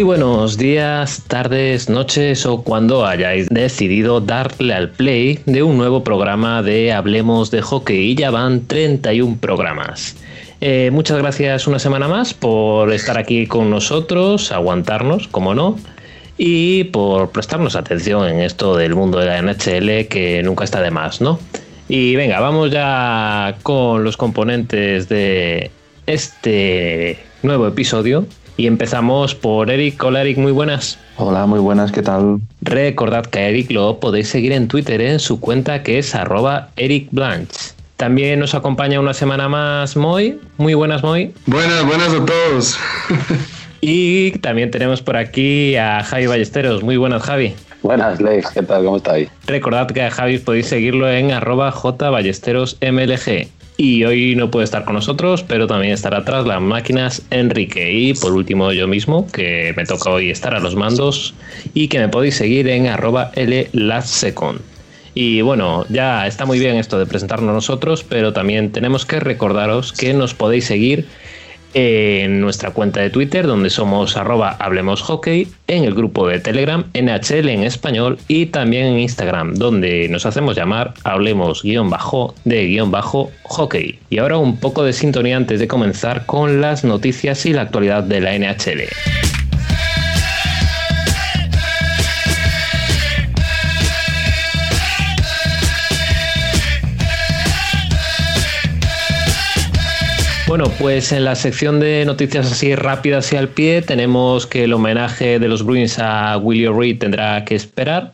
Muy buenos días, tardes, noches o cuando hayáis decidido darle al play de un nuevo programa de Hablemos de Hockey. Ya van 31 programas. Eh, muchas gracias una semana más por estar aquí con nosotros, aguantarnos, como no, y por prestarnos atención en esto del mundo de la NHL que nunca está de más, ¿no? Y venga, vamos ya con los componentes de este nuevo episodio y empezamos por Eric. Hola Eric, muy buenas. Hola, muy buenas, ¿qué tal? Recordad que a Eric lo podéis seguir en Twitter en su cuenta que es arroba Eric Blanche. También nos acompaña una semana más Moy. Muy buenas, Moy. Buenas, buenas a todos. y también tenemos por aquí a Javi Ballesteros. Muy buenas, Javi. Buenas, Leif, ¿qué tal? ¿Cómo estáis? Recordad que a Javi podéis seguirlo en arroba jballesterosmlg. Y hoy no puede estar con nosotros, pero también estará atrás las máquinas Enrique. Y por último yo mismo, que me toca hoy estar a los mandos y que me podéis seguir en arroba llasecond. Y bueno, ya está muy bien esto de presentarnos nosotros, pero también tenemos que recordaros que nos podéis seguir en nuestra cuenta de Twitter, donde somos arroba Hablemos Hockey, en el grupo de Telegram, NHL en español, y también en Instagram, donde nos hacemos llamar Hablemos guion bajo de guion bajo hockey. Y ahora un poco de sintonía antes de comenzar con las noticias y la actualidad de la NHL. Bueno, pues en la sección de noticias así rápidas y al pie tenemos que el homenaje de los Bruins a Willie Reed tendrá que esperar.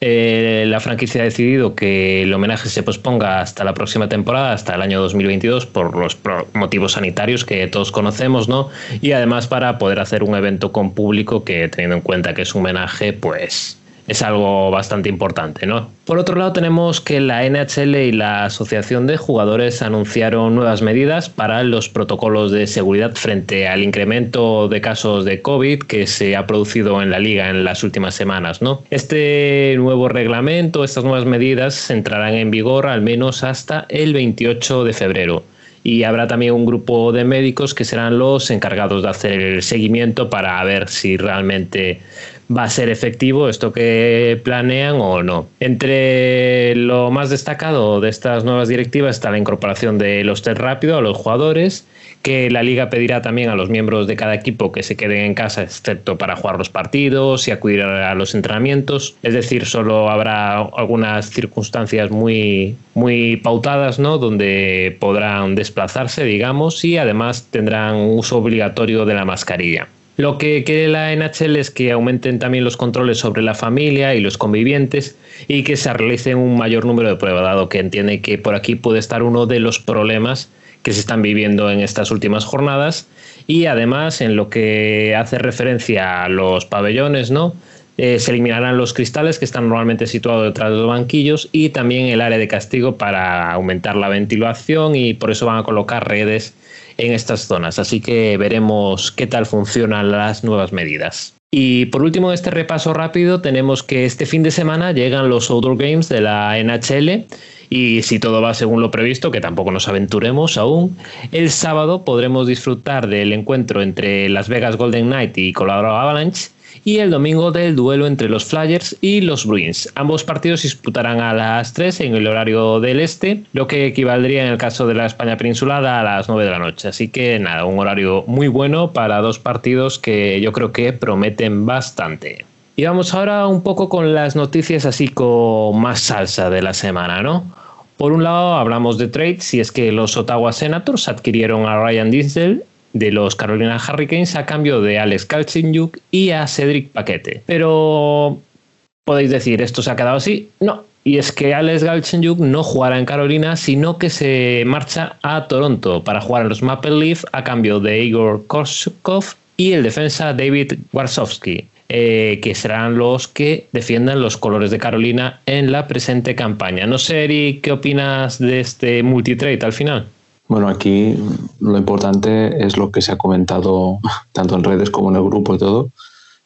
Eh, la franquicia ha decidido que el homenaje se posponga hasta la próxima temporada, hasta el año 2022, por los motivos sanitarios que todos conocemos, ¿no? Y además para poder hacer un evento con público que, teniendo en cuenta que es un homenaje, pues es algo bastante importante, ¿no? Por otro lado, tenemos que la NHL y la Asociación de Jugadores anunciaron nuevas medidas para los protocolos de seguridad frente al incremento de casos de COVID que se ha producido en la liga en las últimas semanas, ¿no? Este nuevo reglamento, estas nuevas medidas entrarán en vigor al menos hasta el 28 de febrero y habrá también un grupo de médicos que serán los encargados de hacer el seguimiento para ver si realmente va a ser efectivo esto que planean o no. Entre lo más destacado de estas nuevas directivas está la incorporación de los test rápido a los jugadores, que la liga pedirá también a los miembros de cada equipo que se queden en casa, excepto para jugar los partidos y acudir a los entrenamientos. Es decir, solo habrá algunas circunstancias muy, muy pautadas, ¿no? Donde podrán desplazarse, digamos, y además tendrán uso obligatorio de la mascarilla. Lo que quiere la NHL es que aumenten también los controles sobre la familia y los convivientes y que se realicen un mayor número de pruebas, dado que entiende que por aquí puede estar uno de los problemas que se están viviendo en estas últimas jornadas y además en lo que hace referencia a los pabellones, ¿no? Eh, se eliminarán los cristales que están normalmente situados detrás de los banquillos y también el área de castigo para aumentar la ventilación y por eso van a colocar redes en estas zonas. Así que veremos qué tal funcionan las nuevas medidas. Y por último, este repaso rápido, tenemos que este fin de semana llegan los Outdoor Games de la NHL y si todo va según lo previsto, que tampoco nos aventuremos aún, el sábado podremos disfrutar del encuentro entre Las Vegas Golden Knight y Colorado Avalanche y el domingo del duelo entre los Flyers y los Bruins. Ambos partidos se disputarán a las 3 en el horario del este, lo que equivaldría en el caso de la España peninsular a las 9 de la noche. Así que nada, un horario muy bueno para dos partidos que yo creo que prometen bastante. Y vamos ahora un poco con las noticias así con más salsa de la semana, ¿no? Por un lado hablamos de trades, si es que los Ottawa Senators adquirieron a Ryan Dinsdale de los Carolina Hurricanes a cambio de Alex Kalchinyuk y a Cedric Paquete. Pero podéis decir, ¿esto se ha quedado así? No. Y es que Alex Galchenyuk no jugará en Carolina, sino que se marcha a Toronto para jugar en los Maple Leaf a cambio de Igor Korshkov y el defensa David Warsowski, eh, que serán los que defiendan los colores de Carolina en la presente campaña. No sé, Eric, ¿qué opinas de este multitrade al final? Bueno, aquí lo importante es lo que se ha comentado tanto en redes como en el grupo y todo,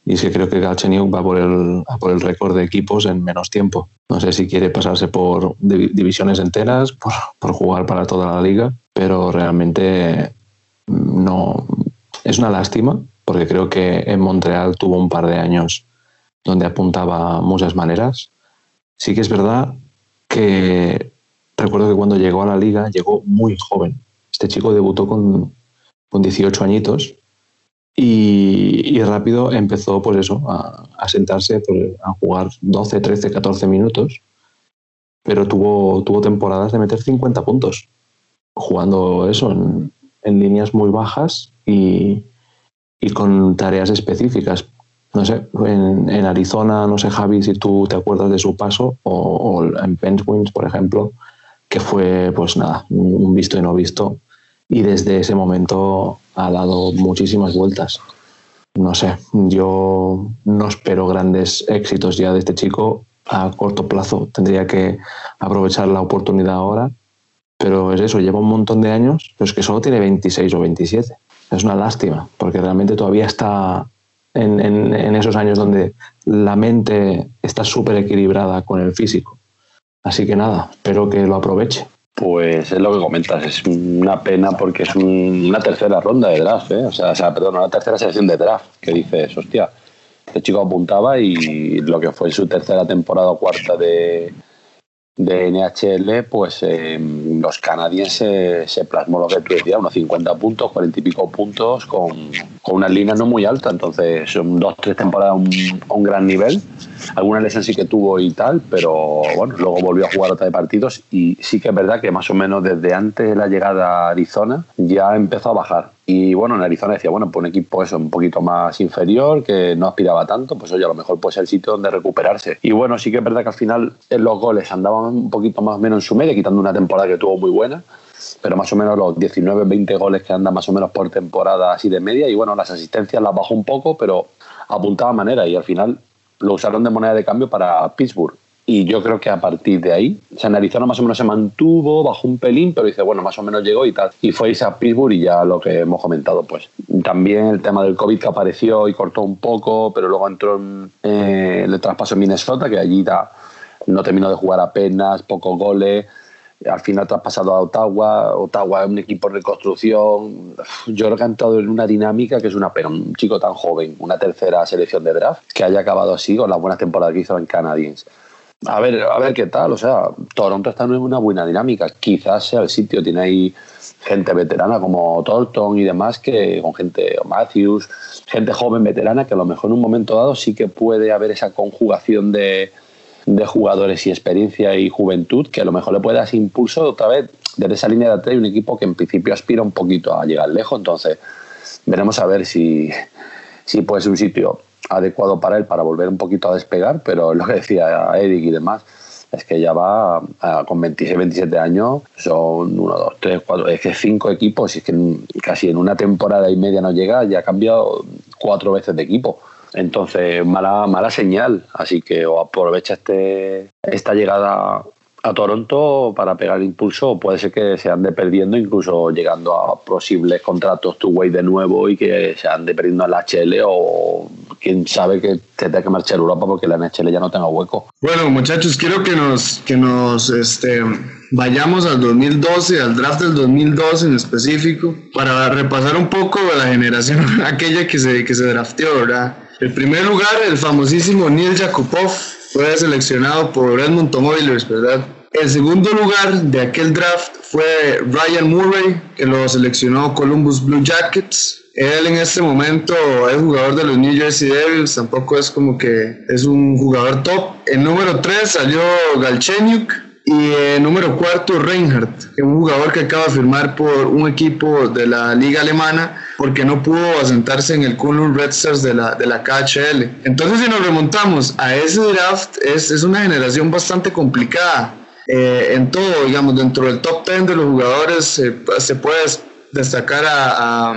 y es que creo que Galchenyuk va por el, por el récord de equipos en menos tiempo. No sé si quiere pasarse por divisiones enteras, por, por jugar para toda la liga, pero realmente no es una lástima porque creo que en Montreal tuvo un par de años donde apuntaba muchas maneras. Sí que es verdad que recuerdo que cuando llegó a la liga llegó muy joven. Este chico debutó con, con 18 añitos y, rápido empezó pues eso, a, sentarse, pues, a jugar 12, 13, 14 minutos, pero tuvo, tuvo temporadas de meter 50 puntos, jugando eso en, líneas muy bajas y, con tareas específicas. No sé, en, Arizona, no sé Javi si tú te acuerdas de su paso, o, en Penguins, por ejemplo, que fue pues nada, un visto y no visto, y desde ese momento ha dado muchísimas vueltas. No sé, yo no espero grandes éxitos ya de este chico a corto plazo. Tendría que aprovechar la oportunidad ahora, pero es eso, lleva un montón de años, pero es que solo tiene 26 o 27. Es una lástima, porque realmente todavía está en, en esos años donde la mente está súper equilibrada con el físico. Así que nada, espero que lo aproveche. Pues es lo que comentas, es una pena porque es una tercera ronda de draft, ¿eh? o, sea, o sea, perdón, una tercera selección de draft, que dices, hostia, este chico apuntaba y lo que fue su tercera temporada o cuarta de, de NHL, pues em, los canadienses se plasmó lo que tú decías, unos 50 puntos, 40 y pico puntos, con, con una línea no muy alta. Entonces, son dos, tres temporadas a un, gran nivel. Alguna lesión sí que tuvo y tal, pero bueno, luego volvió a jugar otra de partidos y sí que es verdad que más o menos desde antes de la llegada a Arizona ya empezó a bajar. Y bueno, en Arizona decía, bueno, pues un equipo eso un poquito más inferior, que no aspiraba tanto, pues oye, a lo mejor puede ser el sitio donde recuperarse. Y bueno, sí que es verdad que al final en los goles andaban un poquito más o menos en su media, quitando una temporada que tuvo muy buena, pero más o menos los 19, 20 goles que anda más o menos por temporada así de media. Y bueno, las asistencias las bajó un poco, pero apuntaba manera y al final lo usaron de moneda de cambio para Pittsburgh y yo creo que a partir de ahí, San Arizona más o menos se mantuvo, bajó un pelín, pero dice, bueno, más o menos llegó y tal. Y fue a Pittsburgh y ya lo que hemos comentado, pues también el tema del COVID que apareció y cortó un poco, pero luego entró en eh, el traspaso en Minnesota, que allí no terminó de jugar apenas, pocos goles. Al final traspasado a Ottawa, Ottawa es un equipo de reconstrucción. Yo creo que ha entrado en una dinámica que es una pena. Un chico tan joven, una tercera selección de draft, que haya acabado así con las buenas temporadas que hizo en Canadiens a ver, a ver qué tal. O sea, Toronto está en una buena dinámica. Quizás sea el sitio, tiene ahí gente veterana como Thornton y demás, que con gente, Matthews, gente joven veterana, que a lo mejor en un momento dado sí que puede haber esa conjugación de, de jugadores y experiencia y juventud, que a lo mejor le puede dar impulso otra vez desde esa línea de atrás un equipo que en principio aspira un poquito a llegar lejos. Entonces, veremos a ver si, si puede ser un sitio adecuado para él para volver un poquito a despegar, pero lo que decía Eric y demás, es que ya va con 26, 27 años, son uno, dos, tres, cuatro, es que cinco equipos, y es que casi en una temporada y media no llega, ya ha cambiado cuatro veces de equipo. Entonces, mala, mala señal. Así que o aprovecha este, esta llegada a Toronto para pegar impulso puede ser que se ande perdiendo incluso llegando a posibles contratos two-way de nuevo y que se ande perdiendo al HL o quién sabe que te tenga que marchar a Europa porque la NHL ya no tenga hueco. Bueno muchachos, quiero que nos, que nos este, vayamos al 2012, al draft del 2012 en específico, para repasar un poco de la generación aquella que se, que se drafteó, ¿verdad? El primer lugar, el famosísimo Neil Yakupov, fue seleccionado por Edmonton Oilers, ¿verdad? El segundo lugar de aquel draft fue Ryan Murray, que lo seleccionó Columbus Blue Jackets. Él en este momento es jugador de los New Jersey Devils, tampoco es como que es un jugador top. El número 3 salió Galchenyuk, y eh, número cuarto, Reinhardt, un jugador que acaba de firmar por un equipo de la liga alemana porque no pudo asentarse en el Kulun Red Stars de la, de la KHL. Entonces, si nos remontamos a ese draft, es, es una generación bastante complicada. Eh, en todo, digamos, dentro del top 10 de los jugadores eh, se puede destacar a,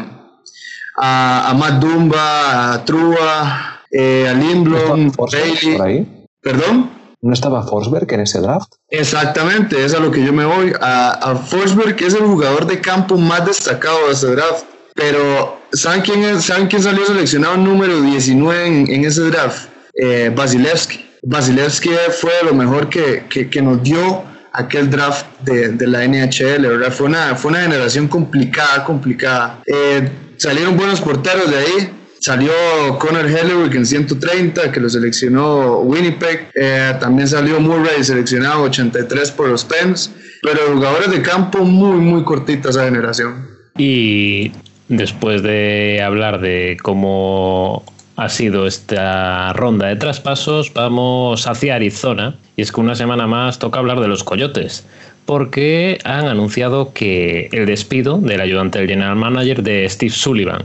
a, a, Matt Dumba, a Trua, a Lindblom, Bailey. ¿Perdón? ¿No estaba Forsberg en ese draft? Exactamente, es a lo que yo me voy. A, Forsberg es el jugador de campo más destacado de ese draft. Pero, ¿saben quién, es, ¿saben quién salió seleccionado número 19 en, ese draft? Eh, Basilevsky. Basilevsky fue lo mejor que, que, nos dio aquel draft de, de, la NHL, ¿verdad? Fue una, fue una generación complicada, complicada. Eh, salieron buenos porteros de ahí. Salió Connor Hellewick en 130, que lo seleccionó Winnipeg. Eh, también salió Murray seleccionado 83 por los Pens. Pero jugadores de campo muy, muy cortita esa generación. Y después de hablar de cómo ha sido esta ronda de traspasos, vamos hacia Arizona. Y es que una semana más toca hablar de los Coyotes, porque han anunciado que el despido del ayudante del general manager de Steve Sullivan.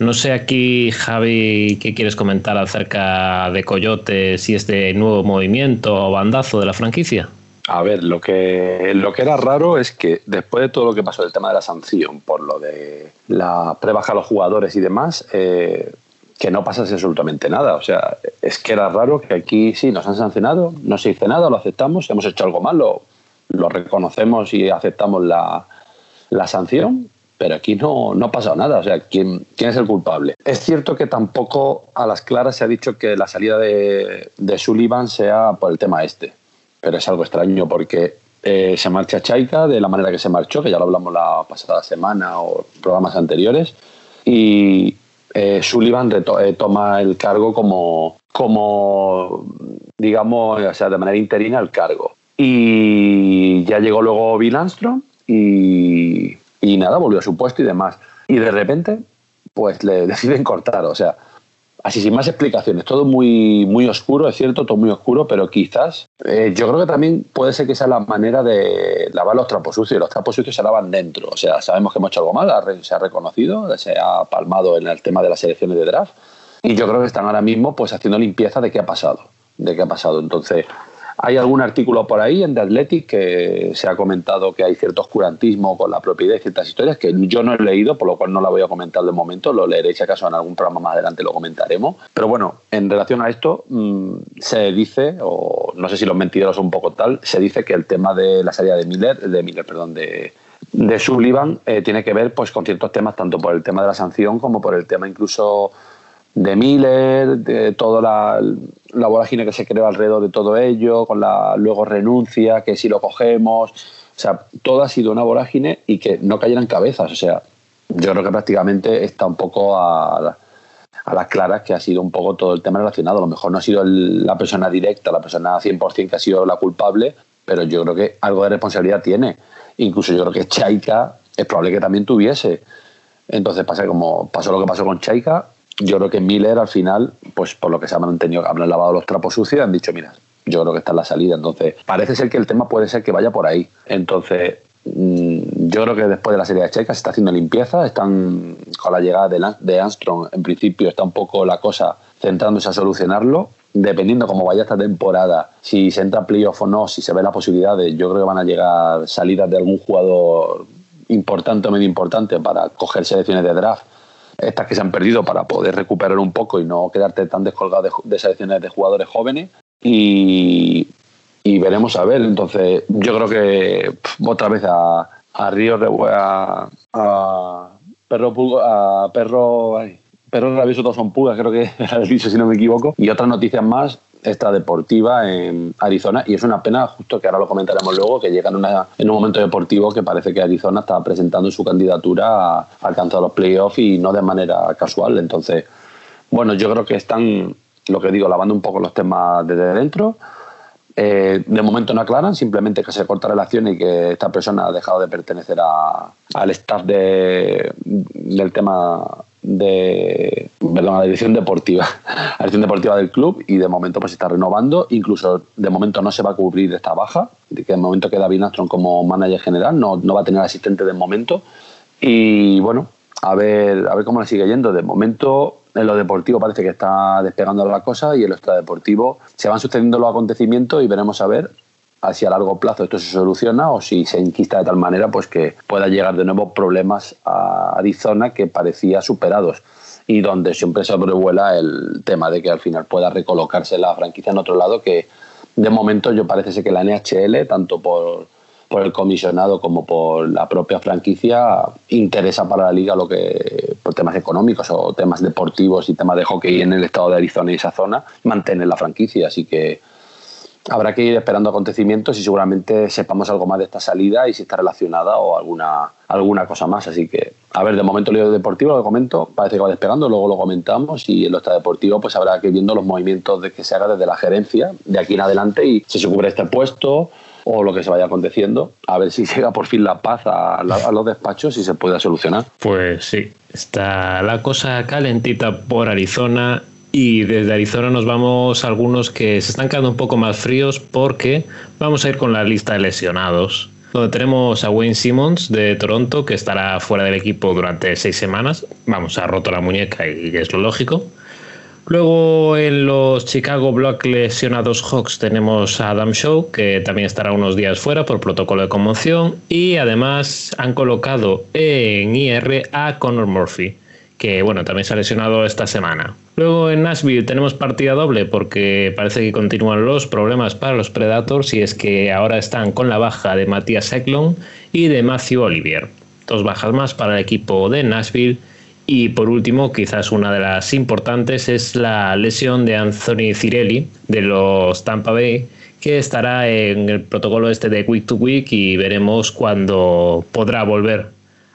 No sé aquí, Javi, qué quieres comentar acerca de Coyotes y este nuevo movimiento o bandazo de la franquicia. A ver, lo que, lo que era raro es que después de todo lo que pasó del tema de la sanción, por lo de la prebaja a los jugadores y demás, eh, que no pasase absolutamente nada. O sea, es que era raro que aquí sí nos han sancionado, no se dice nada, lo aceptamos, hemos hecho algo malo, lo reconocemos y aceptamos la, sanción, pero aquí no, no ha pasado nada. O sea, ¿quién, ¿quién es el culpable? Es cierto que tampoco a las claras se ha dicho que la salida de, de Sullivan sea por el tema este, pero es algo extraño porque eh, se marcha Chaika de la manera que se marchó, que ya lo hablamos la pasada semana o programas anteriores, y, eh, Sullivan eh, toma el cargo como, como, digamos, o sea, de manera interina el cargo. Y ya llegó luego Bill Armstrong y, y nada, volvió a su puesto y demás. Y de repente, pues le deciden cortar, o sea, así sin más explicaciones, todo muy, muy oscuro, es cierto, todo muy oscuro, pero quizás eh, yo creo que también puede ser que sea la manera de lavar los trapos sucios, los trapos sucios se lavan dentro, o sea, sabemos que hemos hecho algo mal, se ha reconocido, se ha palmado en el tema de las elecciones de draft, y yo creo que están ahora mismo pues haciendo limpieza de qué ha pasado, de qué ha pasado, entonces hay algún artículo por ahí en The Athletic que se ha comentado que hay cierto oscurantismo con la propiedad y ciertas historias que yo no he leído, por lo cual no la voy a comentar de momento, lo leeré si acaso en algún programa más adelante lo comentaremos. Pero bueno, en relación a esto, mm, se dice, o no sé si los mentirosos son un poco tal, se dice que el tema de la salida de Miller, de Miller, perdón, de, de Sullivan eh, tiene que ver pues con ciertos temas, tanto por el tema de la sanción como por el tema incluso de Miller, de toda la, la, vorágine que se creó alrededor de todo ello, con la luego renuncia, que si lo cogemos, o sea, todo ha sido una vorágine y que no cayeran cabezas, o sea, yo creo que prácticamente está un poco a, a las claras que ha sido un poco todo el tema relacionado, a lo mejor no ha sido la persona directa, la persona 100% que ha sido la culpable, pero yo creo que algo de responsabilidad tiene, incluso yo creo que Chaika es probable que también tuviese, entonces pasa como pasó lo que pasó con Chaika, yo creo que Miller al final, pues por lo que se han tenido, han lavado los trapos sucios y han dicho, mira, yo creo que está en la salida. Entonces, parece ser que el tema puede ser que vaya por ahí. Entonces, mm, yo creo que después de la serie de Checa se está haciendo limpieza, están con la llegada de Armstrong, en principio está un poco la cosa centrándose a solucionarlo. Dependiendo cómo vaya esta temporada, si se entra playoff o no, si se ve la posibilidad de, yo creo que van a llegar salidas de algún jugador importante o medio importante para coger selecciones de draft estas que se han perdido para poder recuperar un poco y no quedarte tan descolgado de, selecciones de jugadores jóvenes. Y, veremos a ver. Entonces, yo creo que otra vez a, a Río a, a Perro a Perro Perro Rabioso todos son pugas, creo que era el dicho si no me equivoco. Y otras noticias más esta deportiva en Arizona y es una pena, justo que ahora lo comentaremos luego, que llega en, un momento deportivo que parece que Arizona está presentando su candidatura a alcanzar los playoffs y no de manera casual. Entonces, bueno, yo creo que están, lo que digo, lavando un poco los temas desde dentro. Eh, de momento no aclaran, simplemente que se corta relación y que esta persona ha dejado de pertenecer al staff de, del tema de perdón, a la dirección deportiva, la dirección deportiva del club y de momento pues está renovando, incluso de momento no se va a cubrir esta baja, de que de momento queda David como manager general, no, no va a tener asistente de momento. Y bueno, a ver, a ver cómo le sigue yendo. De momento en lo deportivo parece que está despegando la cosa y en lo extradeportivo se van sucediendo los acontecimientos y veremos a ver hacia a largo plazo esto se soluciona o si se enquista de tal manera pues que pueda llegar de nuevo problemas a Arizona que parecía superados y donde siempre sobrevuela el tema de que al final pueda recolocarse la franquicia en otro lado que de momento yo parece ser que la NHL tanto por, por el comisionado como por la propia franquicia interesa para la liga lo que por temas económicos o temas deportivos y temas de hockey en el estado de Arizona y esa zona mantener la franquicia. Así que habrá que ir esperando acontecimientos y seguramente sepamos algo más de esta salida y si está relacionada o alguna, alguna cosa más. Así que, a ver, de momento el deportivo, lo comento, parece que va despegando, luego lo comentamos y en lo deportivo pues habrá que ir viendo los movimientos de que se haga desde la gerencia de aquí en adelante y si se cubre este puesto o lo que se vaya aconteciendo, a ver si llega por fin la paz a, los despachos y se pueda solucionar. Pues sí, está la cosa calentita por Arizona y desde Arizona nos vamos a algunos que se están quedando un poco más fríos porque vamos a ir con la lista de lesionados. Donde tenemos a Wayne Simmons de Toronto que estará fuera del equipo durante seis semanas. Vamos, ha roto la muñeca y es lo lógico. Luego en los Chicago Block lesionados Hawks tenemos a Adam Show, que también estará unos días fuera por protocolo de conmoción. Y además han colocado en IR a Connor Murphy, que bueno, también se ha lesionado esta semana. Luego en Nashville tenemos partida doble porque parece que continúan los problemas para los Predators y es que ahora están con la baja de Matías Eklund y de Matthew Olivier. Dos bajas más para el equipo de Nashville y por último, quizás una de las importantes es la lesión de Anthony Cirelli de los Tampa Bay, que estará en el protocolo este de week to week y veremos cuándo podrá volver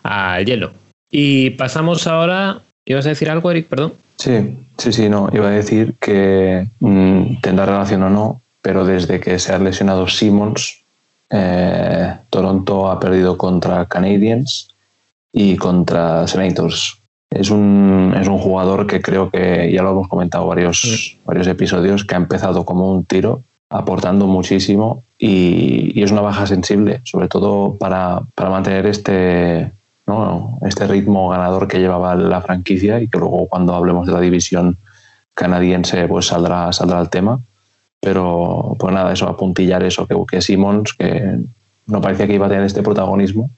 al hielo. Y pasamos ahora, ¿ibas a decir algo, Eric? Perdón. Sí, sí, sí, no, iba a decir que mm, tendrá relación o no, pero desde que se ha lesionado Simmons, eh, Toronto ha perdido contra Canadiens y contra Senators es un, es un jugador que creo que ya lo hemos comentado varios, varios episodios, que ha empezado como un tiro, aportando muchísimo y, es una baja sensible, sobre todo para, mantener este, este ritmo ganador que llevaba la franquicia y que luego cuando hablemos de la división canadiense pues saldrá, saldrá el tema. Pero pues nada, eso, apuntillar eso, que, que Simmons, que no parecía que iba a tener este protagonismo,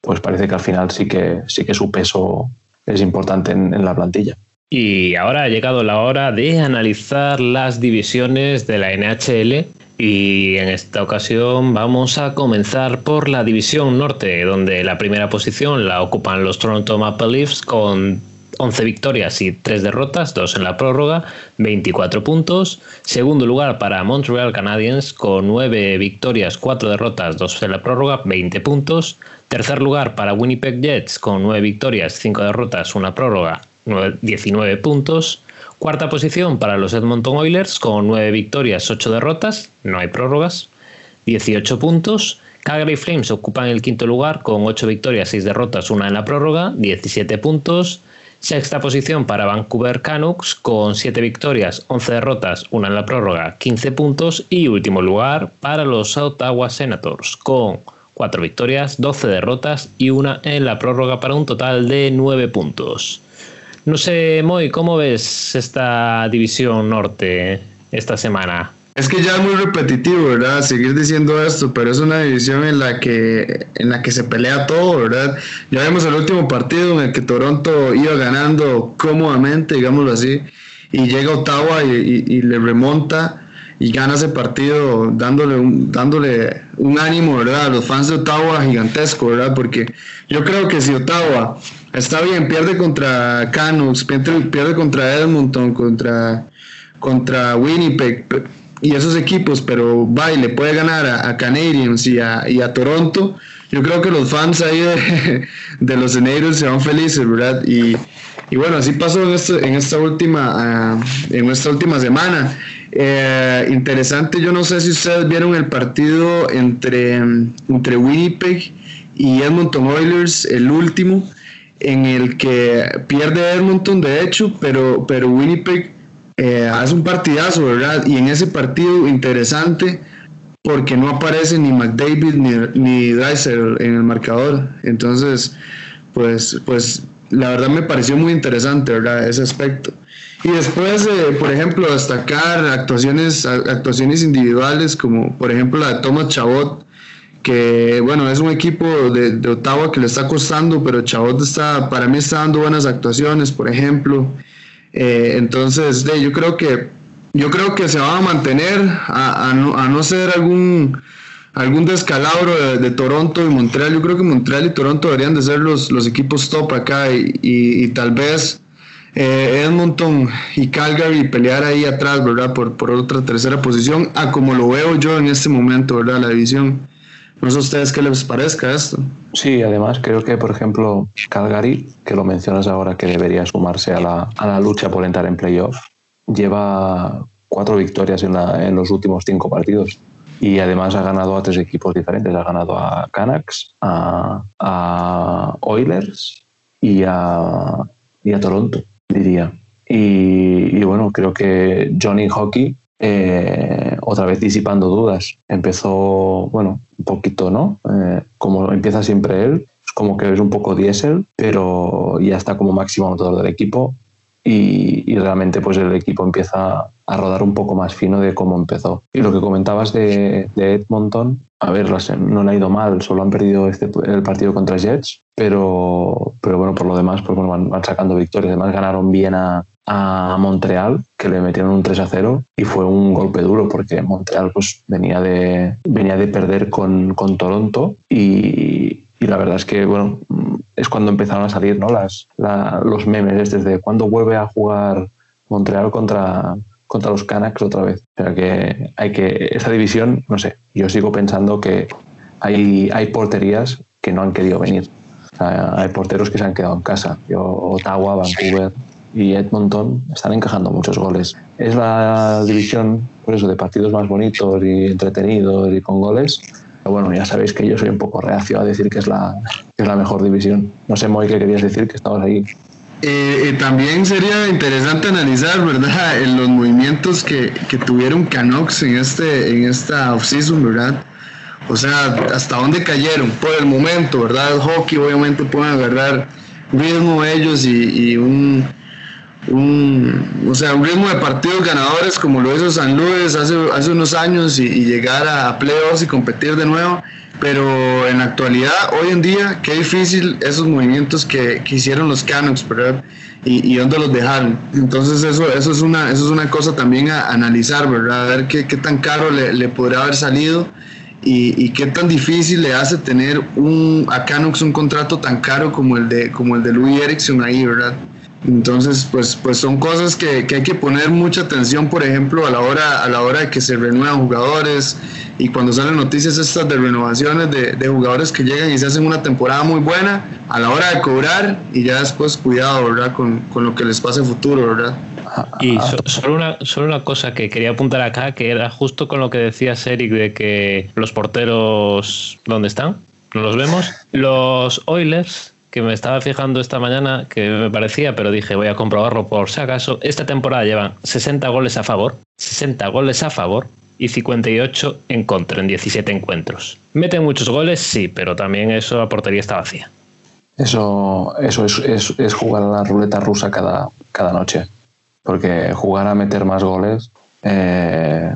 pues parece que al final sí que, sí que su peso es importante en, la plantilla. Y ahora ha llegado la hora de analizar las divisiones de la NHL y en esta ocasión vamos a comenzar por la división norte, donde la primera posición la ocupan los Toronto Maple Leafs con 11 victorias y 3 derrotas, 2 en la prórroga, 24 puntos. Segundo lugar para Montreal Canadiens con 9 victorias, 4 derrotas, 2 en la prórroga, 20 puntos. Tercer lugar para Winnipeg Jets con 9 victorias, 5 derrotas, 1 prórroga, 19 puntos. Cuarta posición para los Edmonton Oilers con 9 victorias, 8 derrotas, no hay prórrogas, 18 puntos. Calgary Flames ocupan el quinto lugar con 8 victorias, 6 derrotas, 1 en la prórroga, 17 puntos. Sexta posición para Vancouver Canucks con 7 victorias, 11 derrotas, 1 en la prórroga, 15 puntos. Y último lugar para los Ottawa Senators con 4 victorias, 12 derrotas y 1 en la prórroga para un total de 9 puntos. No sé, Moy, ¿cómo ves esta división norte esta semana? Es que ya es muy repetitivo, ¿verdad? Seguir diciendo esto, pero es una división en la que, en la que se pelea todo, ¿verdad? Ya vemos el último partido en el que Toronto iba ganando cómodamente, digámoslo así, y llega Ottawa y, le remonta y gana ese partido dándole un, dándole un ánimo, ¿verdad? A los fans de Ottawa gigantesco, ¿verdad? Porque yo creo que si Ottawa está bien, pierde contra Canucks, pierde, contra Edmonton, contra, contra Winnipeg, y esos equipos, pero va y le puede ganar a, Canadiens y a, Toronto, yo creo que los fans ahí de, los Senators se van felices, ¿verdad? Y, y bueno, así pasó en, este, esta última ah, en esta última semana. Eh, interesante, yo no sé si ustedes vieron el partido entre, entre Winnipeg y Edmonton Oilers, el último, en el que pierde Edmonton, de hecho, pero, pero Winnipeg eh, hace un partidazo, ¿verdad? Y en ese partido interesante, porque no aparece ni McDavid ni, ni en el marcador. Entonces, pues, pues la verdad me pareció muy interesante, ¿verdad? Ese aspecto. Y después, por ejemplo, destacar actuaciones, actuaciones individuales, como por ejemplo la de Thomas Chabot, que bueno, es un equipo de, Ottawa que le está costando, pero Chabot está, para mí está dando buenas actuaciones, por ejemplo. Eh, entonces, yo creo que yo creo que se va a mantener a, no, ser algún algún descalabro de, Toronto y Montreal. Yo creo que Montreal y Toronto deberían de ser los, los equipos top acá y, tal vez eh, Edmonton y Calgary pelear ahí atrás, ¿verdad? Por, por otra tercera posición, a como lo veo yo en este momento, ¿verdad? La división. No sé a ustedes qué les parezca esto. Sí, además creo que, por ejemplo, Calgary, que lo mencionas ahora que debería sumarse a la, a la lucha por entrar en playoff, lleva cuatro victorias en, la, en los últimos cinco partidos y además ha ganado a tres equipos diferentes. Ha ganado a Canucks, a, a Oilers y a, y a Toronto, diría. Y, y, bueno, creo que Johnny Hockey, eh, otra vez disipando dudas, empezó, bueno, un poquito, ¿no? Eh, como empieza siempre él, es como que es un poco diésel, pero ya está como máximo anotador del equipo y, y, realmente pues el equipo empieza a rodar un poco más fino de cómo empezó. Y lo que comentabas de, de Edmonton, a ver, no le ha ido mal, solo han perdido este, el partido contra Jets, pero, pero bueno, por lo demás pues bueno, van, van sacando victorias. Además ganaron bien a, a Montreal, que le metieron un 3 a 0 y fue un golpe duro porque Montreal pues venía de, venía de perder con, con Toronto y, y la verdad es que bueno es cuando empezaron a salir ¿no? Las, la, los memes desde cuando vuelve a jugar Montreal contra, contra los Canucks otra vez. O sea que hay que, esa división, no sé, yo sigo pensando que hay, hay porterías que no han querido venir. Hay porteros que se han quedado en casa. Ottawa, Vancouver y Edmonton están encajando muchos goles. Es la división, por eso, de partidos más bonitos y entretenidos y con goles, bueno, ya sabéis que yo soy un poco reacio a decir que es la, es la mejor división. No sé, Moy, qué querías decir, que estabas ahí. Eh, eh, también sería interesante analizar, ¿verdad?, en los movimientos que, que tuvieron Canucks en, este, en esta offseason, ¿verdad? O sea, hasta dónde cayeron por el momento, ¿verdad? Hockey obviamente pueden agarrar ritmo ellos y un, un, o sea, un ritmo de partidos ganadores como lo hizo San Luis hace, hace unos años y, y, llegar a playoffs y competir de nuevo. Pero en la actualidad, hoy en día, qué difícil esos movimientos que, que hicieron los Canucks, ¿verdad? Y, y, dónde los dejaron. Entonces eso, eso, es una, eso es una cosa también a analizar, ¿verdad? A ver qué, qué tan caro le, le podría haber salido. Y, y, qué tan difícil le hace tener un, a Canucks un contrato tan caro como el de, como el de Louis Erickson ahí, ¿verdad? Entonces, pues, pues son cosas que, que, hay que poner mucha atención, por ejemplo, a la hora, a la hora de que se renuevan jugadores y cuando salen noticias estas de renovaciones de, de, jugadores que llegan y se hacen una temporada muy buena, a la hora de cobrar y ya después cuidado, ¿verdad? Con, con lo que les pase futuro, ¿verdad? Y so, solo, una, solo una cosa que quería apuntar acá, que era justo con lo que decías, Eric, de que los porteros, ¿dónde están? ¿No los vemos? Los Oilers que me estaba fijando esta mañana, que me parecía, pero dije voy a comprobarlo por si acaso. Esta temporada llevan 60 goles a favor, 60 goles a favor y 58 en contra en 17 encuentros. Meten muchos goles, sí, pero también eso la portería está vacía. Eso, eso es, es, jugar a la ruleta rusa cada, cada noche, porque jugar a meter más goles, eh,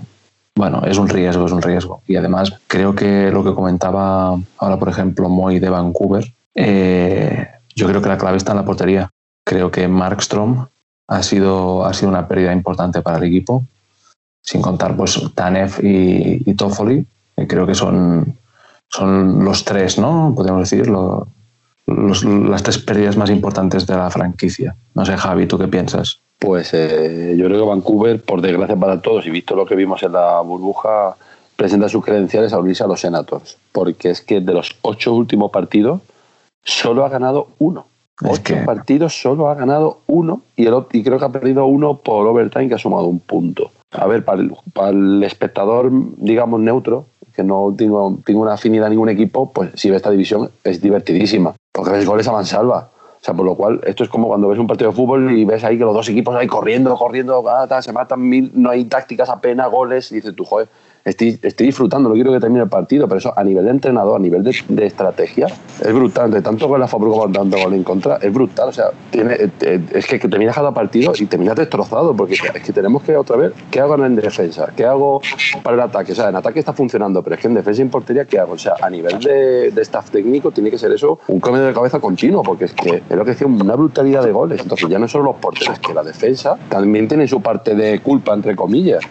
bueno, es un riesgo, es un riesgo. Y además creo que lo que comentaba ahora, por ejemplo, Moy de Vancouver, eh, yo creo que la clave está en la portería. Creo que Markstrom ha sido, ha sido una pérdida importante para el equipo, sin contar pues Tanev y, y Toffoli, creo que son, son los tres, ¿no? Podemos decir, lo, los, las tres pérdidas más importantes de la franquicia. No sé, Javi, ¿tú qué piensas? Pues eh, yo creo que Vancouver, por desgracia para todos, y visto lo que vimos en la burbuja, presenta sus credenciales a unirse a los Senators, porque es que de los ocho últimos partidos, solo ha ganado uno. Es Ocho que... partidos solo ha ganado uno y, el, y creo que ha perdido uno por overtime que ha sumado un punto. A ver, para el, para el espectador, digamos, neutro, que no tengo, tengo, una afinidad a ningún equipo, pues si ve esta división es divertidísima, porque ves goles a mansalva. O sea, por lo cual, esto es como cuando ves un partido de fútbol y ves ahí que los dos equipos ahí corriendo, corriendo, ah, se matan mil, no hay tácticas apenas, goles, y dices tú, joder, Estoy, estoy, disfrutando, no quiero que termine el partido, pero eso a nivel de entrenador, a nivel de, de estrategia, es brutal. De tanto gol a favor como tanto gol en contra, es brutal. O sea, tiene, es que, que terminas cada partido y terminas destrozado, porque es que tenemos que otra vez, ¿qué hago en defensa? ¿Qué hago para el ataque? O sea, en ataque está funcionando, pero es que en defensa y en portería, ¿qué hago? O sea, a nivel de, de staff técnico tiene que ser eso un come de cabeza continuo, porque es que es lo que decía, una brutalidad de goles. Entonces ya no solo los porteros, que la defensa también tiene su parte de culpa, entre comillas.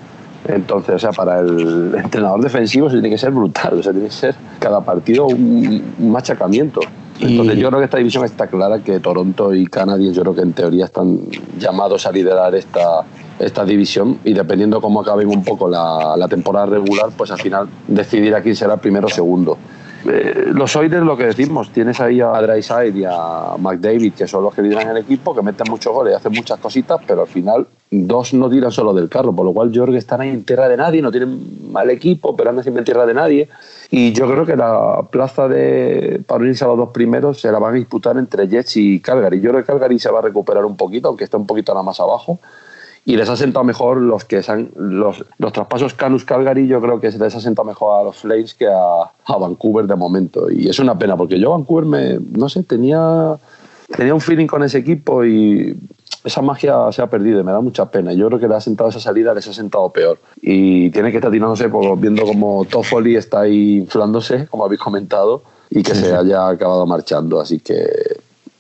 Entonces, o sea, para el entrenador defensivo se tiene que ser brutal, o sea, tiene que ser cada partido un, un machacamiento. Entonces yo creo que esta división está clara que Toronto y Canadiens yo creo que en teoría están llamados a liderar esta, esta división y dependiendo cómo acaben un poco la, la temporada regular, pues al final decidir quién será primero o segundo. Eh, los Oilers, lo que decimos, tienes ahí a Dryside y a McDavid, que son los que lideran el equipo, que meten muchos goles y hacen muchas cositas, pero al final dos no tiran solo del carro, por lo cual que están ahí en tierra de nadie, no tienen mal equipo, pero andan siempre en tierra de nadie. Y yo creo que la plaza de para unirse a los dos primeros se la van a disputar entre Jets y Calgary. Yo creo que Calgary se va a recuperar un poquito, aunque está un poquito nada más abajo y les ha sentado mejor los que han, los, los, traspasos Canus Calgary yo creo que les ha sentado mejor a los Flames que a, a, Vancouver de momento. Y es una pena porque yo Vancouver me no sé tenía tenía un feeling con ese equipo y esa magia se ha perdido y me da mucha pena. Yo creo que le ha sentado esa salida les ha sentado peor. Y tiene que estar tirándose por, viendo como Toffoli está ahí inflándose como habéis comentado y que se haya acabado marchando. Así que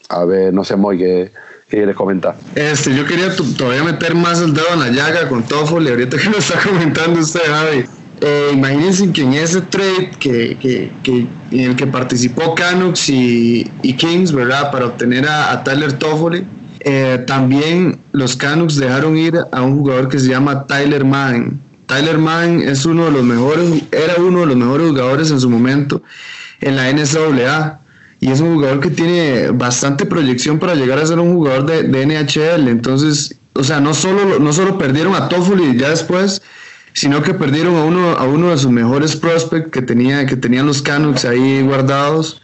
a ver no sé muy que ¿Qué quieres comentar? Este, yo quería todavía meter más el dedo en la llaga con Toffoli, ahorita que lo está comentando usted, Javi. Eh, imagínense que en ese trade que, que, que, en el que participó Canucks y, y Kings, ¿verdad? Para obtener a, Tyler Toffoli, eh, también los Canucks dejaron ir a un jugador que se llama Tyler Mann. Tyler Mann es uno de los mejores, era uno de los mejores jugadores en su momento en la NCAA y es un jugador que tiene bastante proyección para llegar a ser un jugador de, de NHL. Entonces, o sea, no solo, no solo perdieron a Toffoli ya después, sino que perdieron a uno, a uno de sus mejores prospects que, tenía, que tenían los Canucks ahí guardados.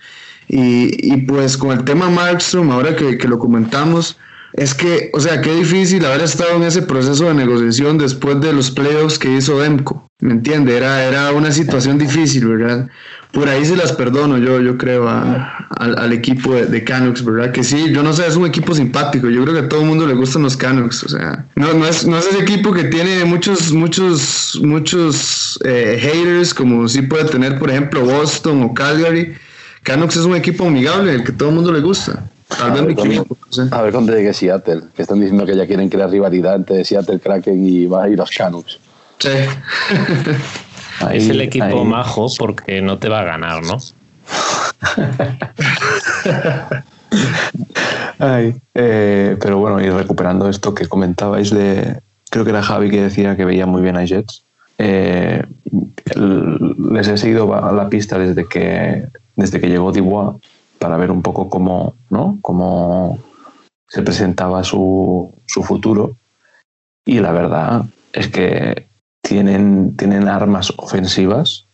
Y, y pues con el tema Markstrom, ahora que, que, lo comentamos, es que, o sea, qué difícil haber estado en ese proceso de negociación después de los playoffs que hizo Demko. ¿Me entiende? Era, era una situación difícil, ¿verdad? Por ahí se las perdono yo, yo creo, al, equipo de, Canucks, ¿verdad? Que sí, yo no sé, es un equipo simpático. Yo creo que a todo el mundo le gustan los Canucks. O sea, no, no, es, no es ese equipo que tiene muchos, muchos, muchos eh, haters, como sí puede tener, por ejemplo, Boston o Calgary. Canucks es un equipo amigable, el que todo el mundo le gusta. Tal vez mi equipo, A ver cuando llegue Seattle, que están diciendo que ya quieren crear rivalidad entre Seattle Kraken y, y los Canucks. Sí. es el equipo majo porque no te va a ganar, ¿no? Eh, pero bueno, y recuperando esto que comentabais de, creo que era Javi que decía que veía muy bien a Jets. Eh, les he seguido a la pista desde que, desde que llegó Dubois para ver un poco cómo, ¿no? cómo se presentaba su, su futuro. Y la verdad es que tienen, tienen armas ofensivas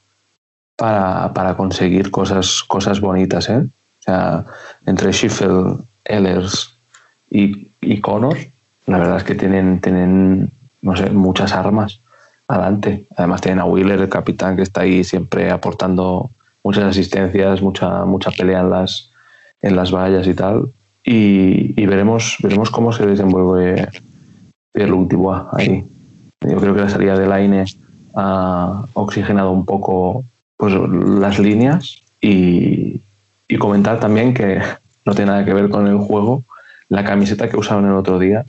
para, para conseguir cosas, cosas bonitas. ¿eh? O sea, entre Schiffel, Ellers y, y Connor, la verdad es que tienen, tienen no sé, muchas armas adelante. Además tienen a Wheeler, el capitán, que está ahí siempre aportando muchas asistencias, mucha, mucha pelea en las, en las vallas y tal. Y, y veremos, veremos cómo se desenvuelve Pierre-Luc Dubois ahí. Yo creo que la salida de Laine ha oxigenado un poco pues, las líneas y, comentar también que no tiene nada que ver con el juego. La camiseta que usaron el otro día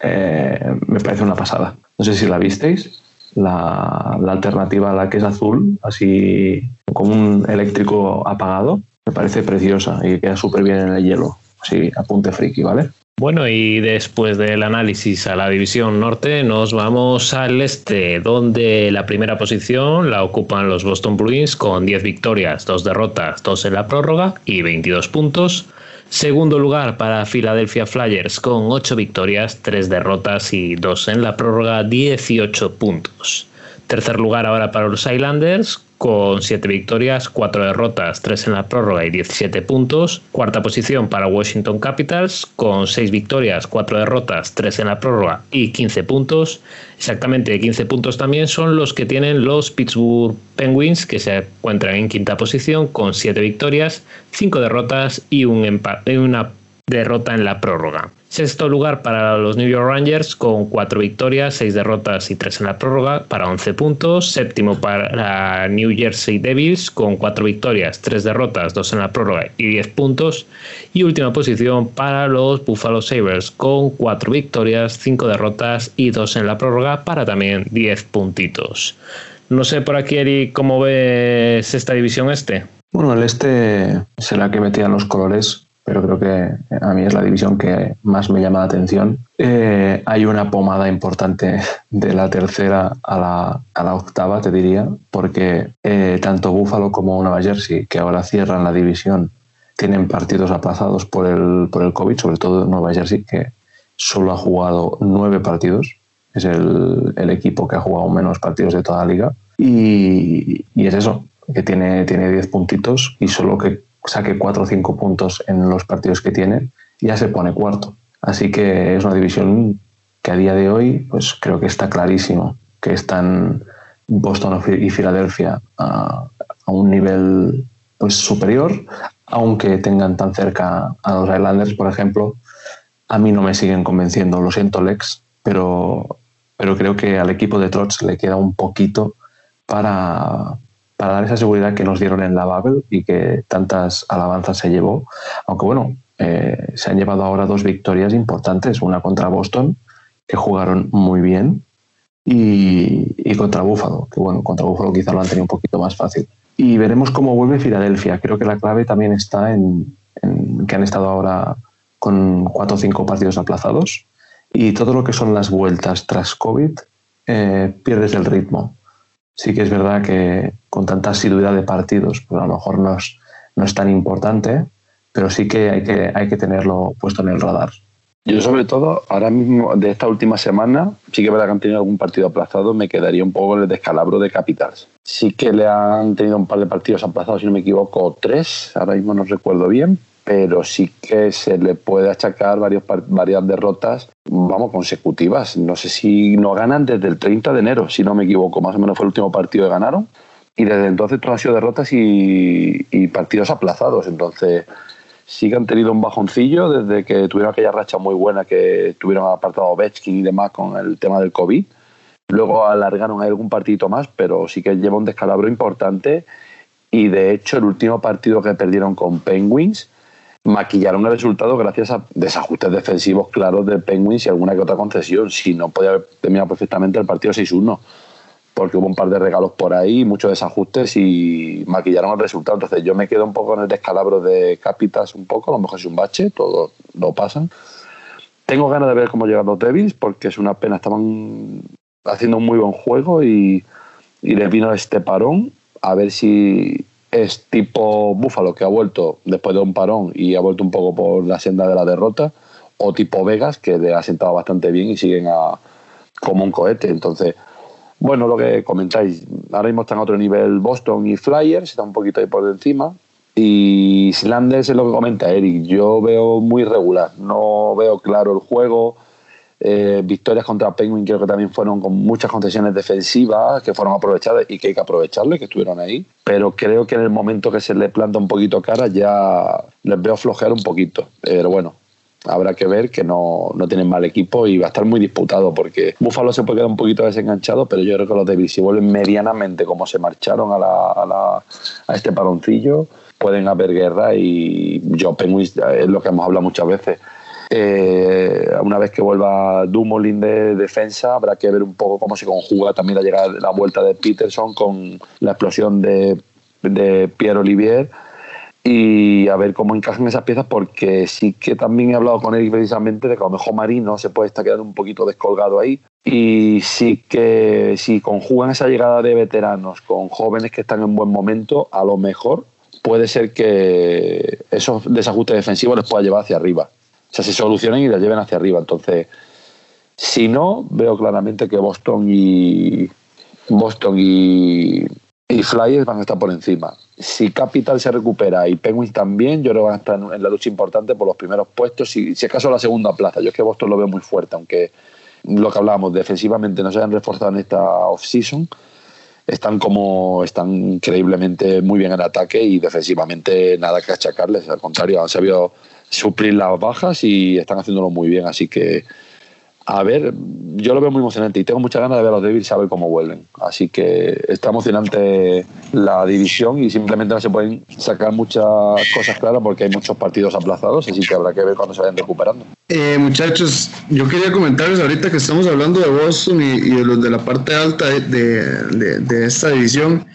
eh, me parece una pasada. No sé si la visteis. La, alternativa a la que es azul, así como un eléctrico apagado, me parece preciosa y queda súper bien en el hielo. Así, apunte friki, ¿vale? Bueno, y después del análisis a la división norte, nos vamos al este, donde la primera posición la ocupan los Boston Bruins con 10 victorias, 2 derrotas, 2 en la prórroga y 22 puntos. Segundo lugar para Philadelphia Flyers con 8 victorias, 3 derrotas y 2 en la prórroga, 18 puntos. Tercer lugar ahora para los Islanders con 7 victorias, 4 derrotas, 3 en la prórroga y 17 puntos. Cuarta posición para Washington Capitals con 6 victorias, 4 derrotas, 3 en la prórroga y 15 puntos. Exactamente 15 puntos también son los que tienen los Pittsburgh Penguins que se encuentran en quinta posición con 7 victorias, 5 derrotas y un una derrota en la prórroga. Sexto lugar para los New York Rangers con cuatro victorias, seis derrotas y tres en la prórroga para 11 puntos. Séptimo para New Jersey Devils con cuatro victorias, tres derrotas, dos en la prórroga y 10 puntos. Y última posición para los Buffalo Sabres con cuatro victorias, cinco derrotas y dos en la prórroga para también 10 puntitos. No sé por aquí, Eric, cómo ves esta división este. Bueno, el este será que metían los colores, pero creo que a mí es la división que más me llama la atención. Eh, hay una pomada importante de la tercera a la, a la octava, te diría, porque eh, tanto Buffalo como Nueva Jersey, que ahora cierran la división, tienen partidos aplazados por el, por el COVID, sobre todo Nueva Jersey, que solo ha jugado nueve partidos. Es el, el equipo que ha jugado menos partidos de toda la liga. Y, y es eso, que tiene, tiene 10 puntitos y solo que saque 4 o 5 puntos en los partidos que tiene, ya se pone cuarto. Así que es una división que a día de hoy, pues creo que está clarísimo que están Boston y Filadelfia a, un nivel pues, superior, aunque tengan tan cerca a los Islanders, por ejemplo. A mí no me siguen convenciendo, lo siento, Lex, pero, pero creo que al equipo de Trots le queda un poquito para, para dar esa seguridad que nos dieron en la Babel y que tantas alabanzas se llevó. Aunque bueno, eh, se han llevado ahora dos victorias importantes, una contra Boston, que jugaron muy bien, y, contra Búfalo, que bueno, contra Búfalo quizá lo han tenido un poquito más fácil. Y veremos cómo vuelve Filadelfia. Creo que la clave también está en, en que han estado ahora con cuatro o cinco partidos aplazados y todo lo que son las vueltas tras COVID, eh, pierdes el ritmo sí que es verdad que con tanta asiduidad de partidos, pues a lo mejor no es, no es tan importante, pero sí que hay, que hay que tenerlo puesto en el radar. Yo sobre todo, ahora mismo, de esta última semana, sí que verdad que han tenido algún partido aplazado, me quedaría un poco en el descalabro de Capitals. Sí que le han tenido un par de partidos aplazados, si no me equivoco, tres, ahora mismo no recuerdo bien, pero sí que se le puede achacar varios, varias derrotas, vamos, consecutivas. No sé si no ganan desde el 30 de enero, si no me equivoco, más o menos fue el último partido que ganaron. Y desde entonces todo ha sido derrotas y, y partidos aplazados. Entonces sí que han tenido un bajoncillo desde que tuvieron aquella racha muy buena que tuvieron apartado Betskin y demás con el tema del COVID. Luego alargaron algún partidito más, pero sí que lleva un descalabro importante. Y de hecho, el último partido que perdieron con Penguins, maquillaron el resultado gracias a desajustes defensivos claros de Penguins y alguna que otra concesión. Si no, podía haber terminado perfectamente el partido 6-1, porque hubo un par de regalos por ahí, muchos desajustes y maquillaron el resultado. Entonces yo me quedo un poco en el descalabro de Capitas, un poco, a lo mejor es un bache, todo lo pasan. Tengo ganas de ver cómo llegan los Devils, porque es una pena, estaban haciendo un muy buen juego y, y les vino este parón. A ver si es tipo Búfalo, que ha vuelto después de un parón y ha vuelto un poco por la senda de la derrota, o tipo Vegas, que le ha sentado bastante bien y siguen como un cohete. Entonces, bueno, lo que comentáis, ahora mismo están a otro nivel Boston y Flyers, está un poquito ahí por encima. Y Islanders es lo que comenta Eric, yo veo muy regular, no veo claro el juego eh, victorias contra Penguin creo que también fueron con muchas concesiones defensivas que fueron aprovechadas y que hay que aprovecharle, que estuvieron ahí. Pero creo que en el momento que se le planta un poquito cara ya les veo flojear un poquito. Pero bueno, habrá que ver que no, no, tienen mal equipo y va a estar muy disputado porque Buffalo se puede quedar un poquito desenganchado, pero yo creo que los Devils si vuelven medianamente como se marcharon a, la, a, la, a este paroncillo, pueden haber guerra y yo Penguin es lo que hemos hablado muchas veces eh, una vez que vuelva Dumoulin de defensa, habrá que ver un poco cómo se conjuga también la llegada la vuelta de Peterson con la explosión de, Pierre Olivier y a ver cómo encajan esas piezas porque sí que también he hablado con él precisamente de que a lo mejor Marino se puede estar quedando un poquito descolgado ahí. Y sí que si conjugan esa llegada de veteranos con jóvenes que están en buen momento a lo mejor puede ser que esos desajustes defensivos les pueda llevar hacia arriba o sea, se solucionen y la lleven hacia arriba. Entonces, si no, veo claramente que Boston y Boston y, y Flyers van a estar por encima. Si Capital se recupera y Penguins también, yo creo que van a estar en la lucha importante por los primeros puestos, si, si acaso la segunda plaza. Yo es que Boston lo veo muy fuerte, aunque lo que hablábamos, defensivamente no se hayan reforzado en esta off-season, están como están increíblemente muy bien en ataque y defensivamente nada que achacarles, al contrario, han sabido suplir las bajas y están haciéndolo muy bien. Así que, a ver, yo lo veo muy emocionante y tengo muchas ganas de ver a los Devils saber cómo vuelven. Así que está emocionante la división y simplemente no se pueden sacar muchas cosas claras porque hay muchos partidos aplazados, así que habrá que ver cuando se vayan recuperando. Eh, muchachos, yo quería comentarles ahorita que estamos hablando de Boston y, y de los de la parte alta de, de, de, de esta división.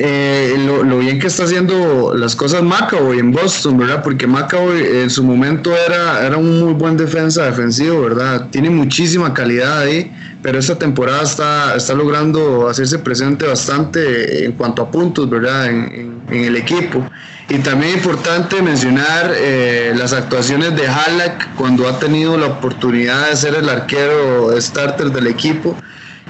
Eh, lo, bien que está haciendo las cosas McAvoy en Boston, ¿verdad? Porque McAvoy en su momento era, era un muy buen defensa defensivo, ¿verdad? Tiene muchísima calidad ahí, pero esta temporada está, está logrando hacerse presente bastante en cuanto a puntos, ¿verdad? En, el equipo. Y también importante mencionar eh, las actuaciones de Halak cuando ha tenido la oportunidad de ser el arquero starter del equipo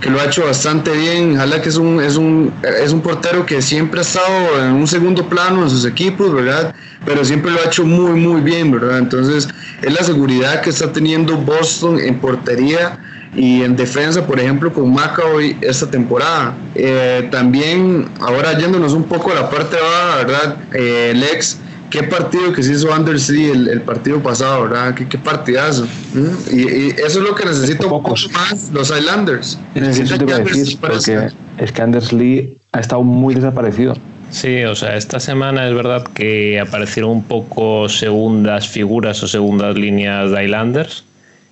que lo ha hecho bastante bien. Ojalá que es un, es un, es un portero que siempre ha estado en un segundo plano en sus equipos, ¿verdad? Pero siempre lo ha hecho muy, muy bien, ¿verdad? Entonces, es la seguridad que está teniendo Boston en portería y en defensa, por ejemplo, con hoy esta temporada. Eh, también, ahora yéndonos un poco a la parte baja, ¿verdad? Eh, Lex qué partido que se hizo Undersea el, el partido pasado, ¿verdad? Qué, qué partidazo. Y, eso es lo que necesito un poco más los Islanders. Necesitan que decir, porque es que Anders Lee ha estado muy desaparecido. Sí, o sea, esta semana es verdad que aparecieron un poco segundas figuras o segundas líneas de Islanders,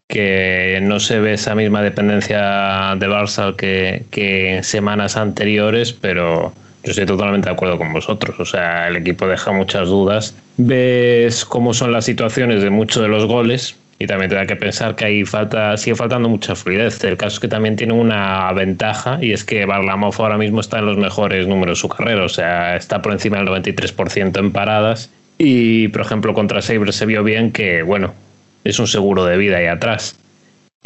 que no se ve esa misma dependencia de Barça que, que en semanas anteriores, pero yo estoy totalmente de acuerdo con vosotros. O sea, el equipo deja muchas dudas. Ves cómo son las situaciones de muchos de los goles y también te da que pensar que ahí falta, sigue faltando mucha fluidez. El caso es que también tiene una ventaja y es que Barlamov ahora mismo está en los mejores números de su carrera. O sea, está por encima del 93% en paradas. Y, por ejemplo, contra Sabres se vio bien que, bueno, es un seguro de vida ahí atrás.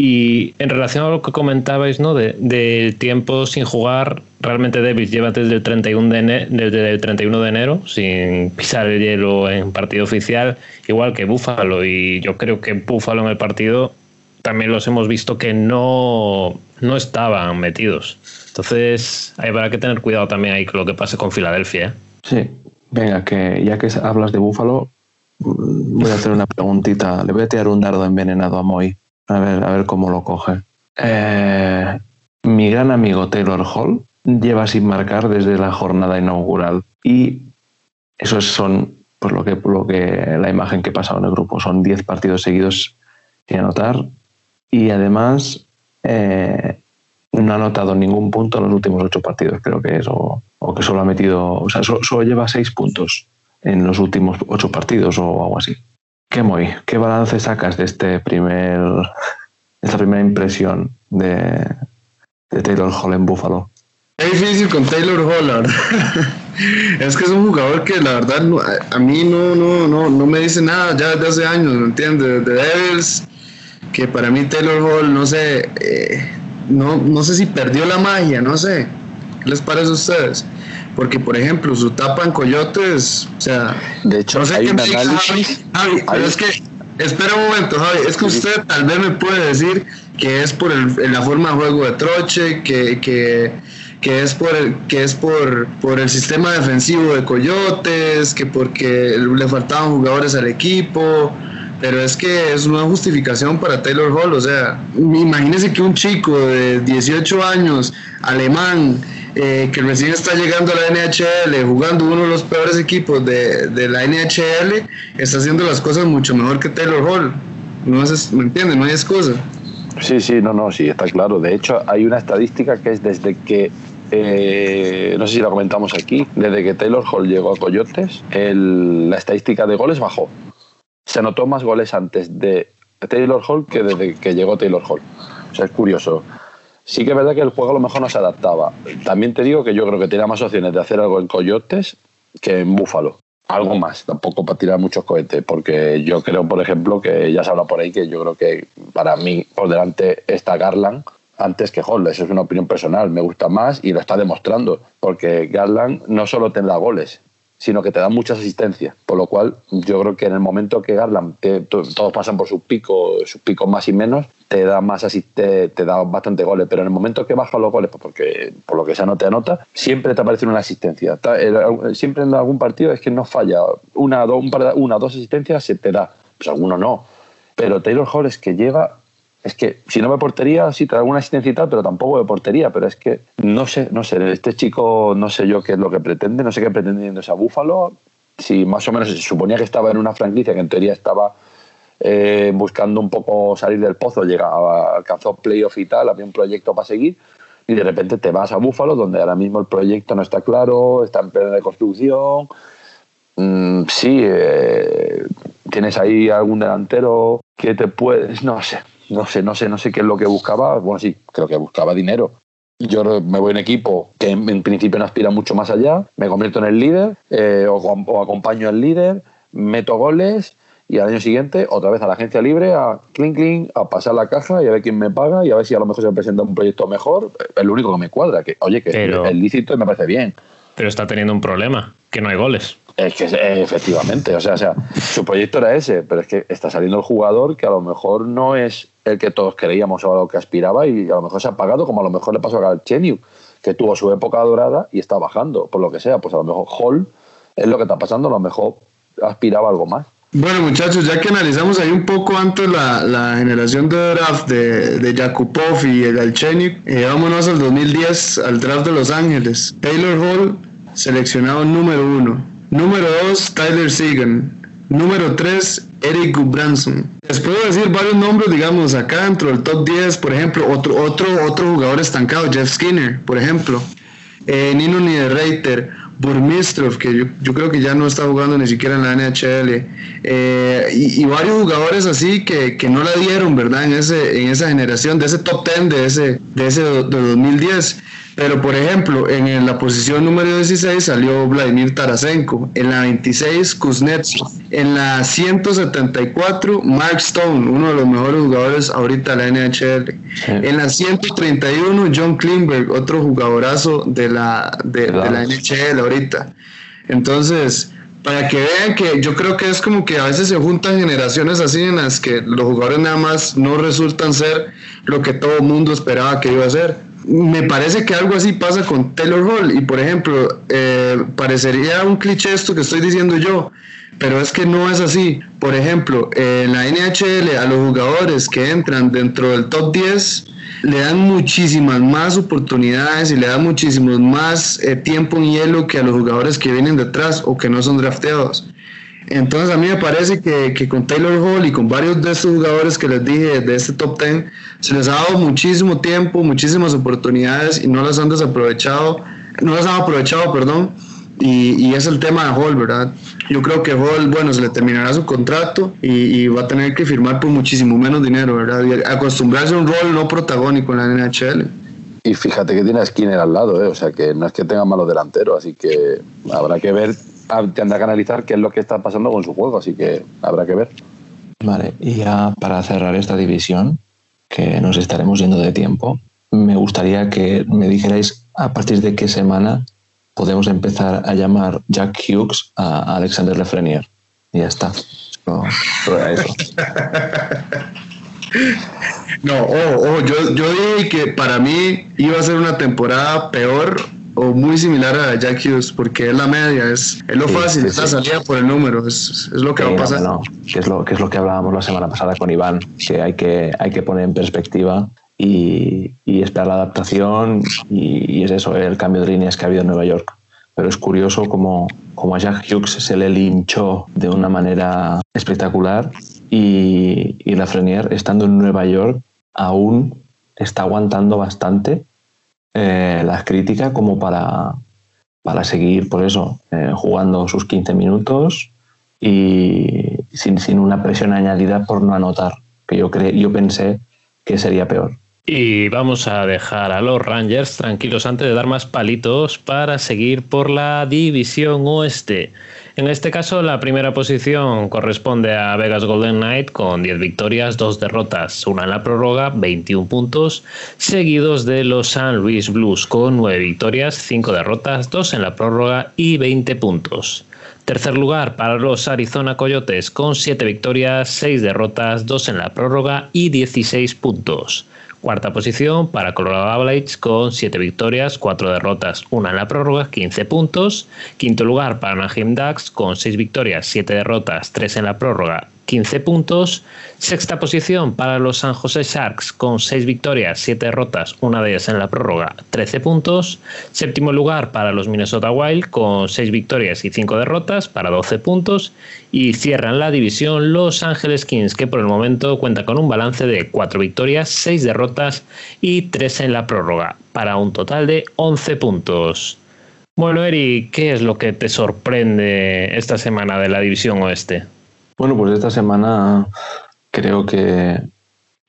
Y en relación a lo que comentabais, ¿no? Del de tiempo sin jugar, realmente Davis lleva desde el, 31 de desde el 31 de enero sin pisar el hielo en partido oficial, igual que Búfalo. Y yo creo que Búfalo en el partido también los hemos visto que no, no estaban metidos. Entonces, habrá que tener cuidado también ahí con lo que pase con Filadelfia. ¿eh? Sí, venga, que ya que hablas de Búfalo, voy a hacer una preguntita. Le voy a tirar un dardo envenenado a Moy. A ver, a ver cómo lo coge. Eh, mi gran amigo Taylor Hall lleva sin marcar desde la jornada inaugural y eso son pues lo que, lo que la imagen que he pasado en el grupo son 10 partidos seguidos sin anotar y además eh, no ha anotado ningún punto en los últimos ocho partidos creo que es o, que solo ha metido o sea solo, lleva seis puntos en los últimos ocho partidos o algo así ¿Qué muy? ¿Qué balance sacas de este primer, esta primera impresión de, Taylor Hall en Buffalo? Es difícil con Taylor Hall, es que es un jugador que la verdad a mí no, no, no, no me dice nada ya desde hace años, ¿me entiendes? De Devils, que para mí Taylor Hall, no sé, eh, no, no sé si perdió la magia, no sé. ¿Qué les parece a ustedes? Porque, por ejemplo, su tapa en Coyotes, o sea, de hecho, no sé hay qué un análisis. Javi, pero es que, espera un momento, Javi, es que usted tal vez me puede decir que es por el, la forma de juego de Troche, que, que, que es por el, que es por, por el sistema defensivo de Coyotes, que porque le faltaban jugadores al equipo. Pero es que es una justificación para Taylor Hall. O sea, imagínese que un chico de 18 años, alemán, eh, que recién está llegando a la NHL, jugando uno de los peores equipos de, de, la NHL, está haciendo las cosas mucho mejor que Taylor Hall. No es, ¿Me entiendes? No hay excusa. Sí, sí, no, no, sí, está claro. De hecho, hay una estadística que es desde que, eh, no sé si la comentamos aquí, desde que Taylor Hall llegó a Coyotes, la estadística de goles bajó. Se anotó más goles antes de Taylor Hall que desde que llegó Taylor Hall. O sea, es curioso. Sí que es verdad que el juego a lo mejor no se adaptaba. También te digo que yo creo que tenía más opciones de hacer algo en Coyotes que en Búfalo. Algo más, tampoco para tirar muchos cohetes, porque yo creo, por ejemplo, que ya se habla por ahí que yo creo que para mí por delante está Garland antes que Hall. Eso es una opinión personal, me gusta más y lo está demostrando, porque Garland no solo tendrá goles, sino que te da muchas asistencias. Por lo cual, yo creo que en el momento que Garland, todos pasan por sus picos, sus picos más y menos, te da más te, te da bastante goles. Pero en el momento que baja los goles, pues porque por lo que sea no te anota, siempre te aparece una asistencia. Siempre en algún partido es que no falla. Una, dos, una, dos asistencias se te da. Pues alguno no. Pero Taylor Hall que lleva es que si no ve portería, sí te da alguna asistencia y tal, pero tampoco ve portería. Pero es que no sé, no sé, este chico no sé yo qué es lo que pretende, no sé qué pretende yendo a Búfalo. Si más o menos se suponía que estaba en una franquicia que en teoría estaba eh, buscando un poco salir del pozo, llegaba, alcanzó playoff y tal, había un proyecto para seguir. y de repente te vas a Búfalo, donde ahora mismo el proyecto no está claro, está en plena de construcción. Mm, sí, eh, tienes ahí algún delantero que te puedes, no sé, no sé, no sé, no sé qué es lo que buscaba. Bueno, sí, creo que buscaba dinero. Yo me voy en equipo que en, principio no aspira mucho más allá, me convierto en el líder eh, o, o acompaño al líder, meto goles y al año siguiente otra vez a la agencia libre, a clink clink, a pasar la caja y a ver quién me paga y a ver si a lo mejor se presenta un proyecto mejor. Es lo único que me cuadra, que oye, que el lícito me parece bien. Pero está teniendo un problema, que no hay goles. Es que efectivamente, o sea, o sea, su proyecto era ese, pero es que está saliendo el jugador que a lo mejor no es el que todos creíamos o a lo que aspiraba y a lo mejor se ha pagado como a lo mejor le pasó a Galcheniu, que tuvo su época dorada y está bajando, por lo que sea, pues a lo mejor Hall es lo que está pasando, a lo mejor aspiraba algo más. Bueno, muchachos, ya que analizamos ahí un poco antes la, generación de draft de, de Yakupov y el Galchenyuk, eh, vámonos al 2010, al draft de Los Ángeles. Taylor Hall, seleccionado número uno. Número dos, Tyler Segan. Número tres, Eric Gudbranson. Les puedo decir varios nombres, digamos, acá dentro del top 10, por ejemplo, otro, otro, otro jugador estancado, Jeff Skinner, por ejemplo. Eh, Nino Niederreiter, Burmistrov, que yo, creo que ya no está jugando ni siquiera en la NHL, eh, y, varios jugadores así que, no la dieron, ¿verdad? En, ese, en esa generación, de ese top 10 de ese, de ese de 2010. Pero, por ejemplo, en la posición número 16 salió Vladimir Tarasenko, en la 26 Kuznetsov, en la 174 Mark Stone, uno de los mejores jugadores ahorita de la NHL, en la 131 John Klingberg, otro jugadorazo de la, de, de la NHL ahorita. Entonces, para que vean que yo creo que es como que a veces se juntan generaciones así en las que los jugadores nada más no resultan ser lo que todo el mundo esperaba que iba a ser me parece que algo así pasa con Taylor Hall. Y por ejemplo eh, parecería un cliché esto que estoy diciendo yo pero es que no es así. Por ejemplo en la NHL a los jugadores que entran dentro del top 10 le dan muchísimas más oportunidades y le dan muchísimos más eh, tiempo en hielo que a los jugadores que vienen detrás o que no son drafteados entonces a mí me parece que, con Taylor Hall y con varios de estos jugadores que les dije de este top 10, se les ha dado muchísimo tiempo, muchísimas oportunidades y no las han desaprovechado, no las han aprovechado, perdón, y, es el tema de Hall, ¿verdad? Yo creo que Hall, bueno, se le terminará su contrato y, va a tener que firmar por muchísimo menos dinero, ¿verdad? Y acostumbrarse a un rol no protagónico en la NHL. Y fíjate que tiene a Skinner al lado, ¿eh? o sea que no es que tenga malos delanteros, así que habrá que ver tendrá que analizar qué es lo que está pasando con su juego, así que habrá que ver. Vale, y ya para cerrar esta división, que nos estaremos yendo de tiempo, me gustaría que me dijerais a partir de qué semana podemos empezar a llamar Jack Hughes a Alexander Lefrenier. Y ya está. No, eso. No, yo, yo dije que para mí iba a ser una temporada peor o muy similar a Jack Hughes, porque es la media, es, es lo fácil, está salida por el número, es, es lo que va a pasar. que, es lo, que es lo que hablábamos la semana pasada con Iván, que hay que, hay que poner en perspectiva y, y esperar la adaptación y, es eso, el cambio de líneas que ha habido en Nueva York. Pero es curioso como, como a Jack Hughes se le linchó de una manera espectacular y, y la Frenier, estando en Nueva York, aún está aguantando bastante eh, las críticas como para, para seguir, por eso, eh, jugando sus 15 minutos y sin, sin, una presión añadida por no anotar, que yo, cre yo pensé que sería peor. Y vamos a dejar a los Rangers tranquilos antes de dar más palitos para seguir por la división oeste. En este caso, la primera posición corresponde a Vegas Golden Knight con 10 victorias, 2 derrotas, una en la prórroga, 21 puntos, seguidos de los San Luis Blues con 9 victorias, 5 derrotas, 2 en la prórroga y 20 puntos. Tercer lugar para los Arizona Coyotes con 7 victorias, 6 derrotas, 2 en la prórroga y 16 puntos. Cuarta posición para Colorado Avalanche con 7 victorias, 4 derrotas, 1 en la prórroga, 15 puntos. Quinto lugar para Anaheim Ducks con 6 victorias, 7 derrotas, 3 en la prórroga, 15 puntos. Sexta posición para los San José Sharks con 6 victorias, 7 derrotas, una de ellas en la prórroga, 13 puntos. Séptimo lugar para los Minnesota Wild con 6 victorias y 5 derrotas para 12 puntos. Y cierran la división Los Ángeles Kings que por el momento cuenta con un balance de 4 victorias, 6 derrotas y 3 en la prórroga para un total de 11 puntos. Bueno, Eri, ¿qué es lo que te sorprende esta semana de la División Oeste? Bueno, pues esta semana creo que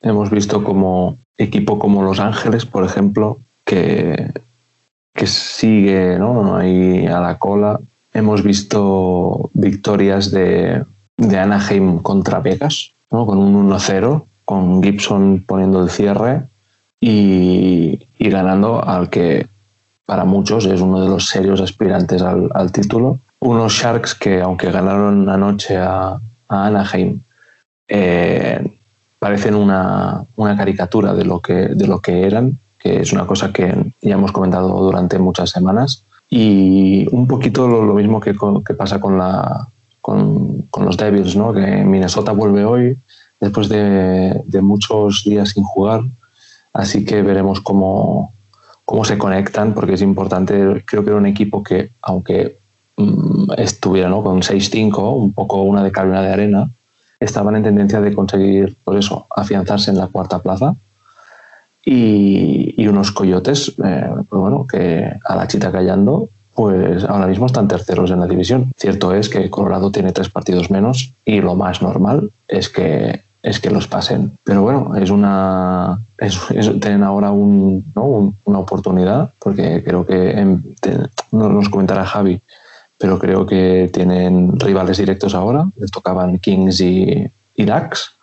hemos visto como equipo como Los Ángeles, por ejemplo, que, que sigue ¿no? ahí a la cola. Hemos visto victorias de, de Anaheim contra Vegas, ¿no? con un 1-0, con Gibson poniendo el cierre y, y ganando al que para muchos es uno de los serios aspirantes al, título. Unos Sharks que, aunque ganaron anoche a, Anaheim, eh, parecen una, caricatura de lo, que, de lo que eran, que es una cosa que ya hemos comentado durante muchas semanas. Y un poquito lo, mismo que, pasa con, la, con, los Devils, ¿no? que Minnesota vuelve hoy después de, de muchos días sin jugar. Así que veremos cómo, cómo se conectan, porque es importante, creo que era un equipo que, aunque estuviera ¿no? con 6-5, un poco una de cal de arena, estaban en tendencia de conseguir, por eso, afianzarse en la cuarta plaza. Y, unos coyotes, eh, pues bueno, que a la chita callando, pues ahora mismo están terceros en la división. Cierto es que Colorado tiene tres partidos menos y lo más normal es que es que los pasen. Pero bueno, es una es, tienen ahora un, ¿no? una oportunidad, porque creo que no nos comentará Javi, pero creo que tienen rivales directos ahora, les tocaban Kings y, y Dax,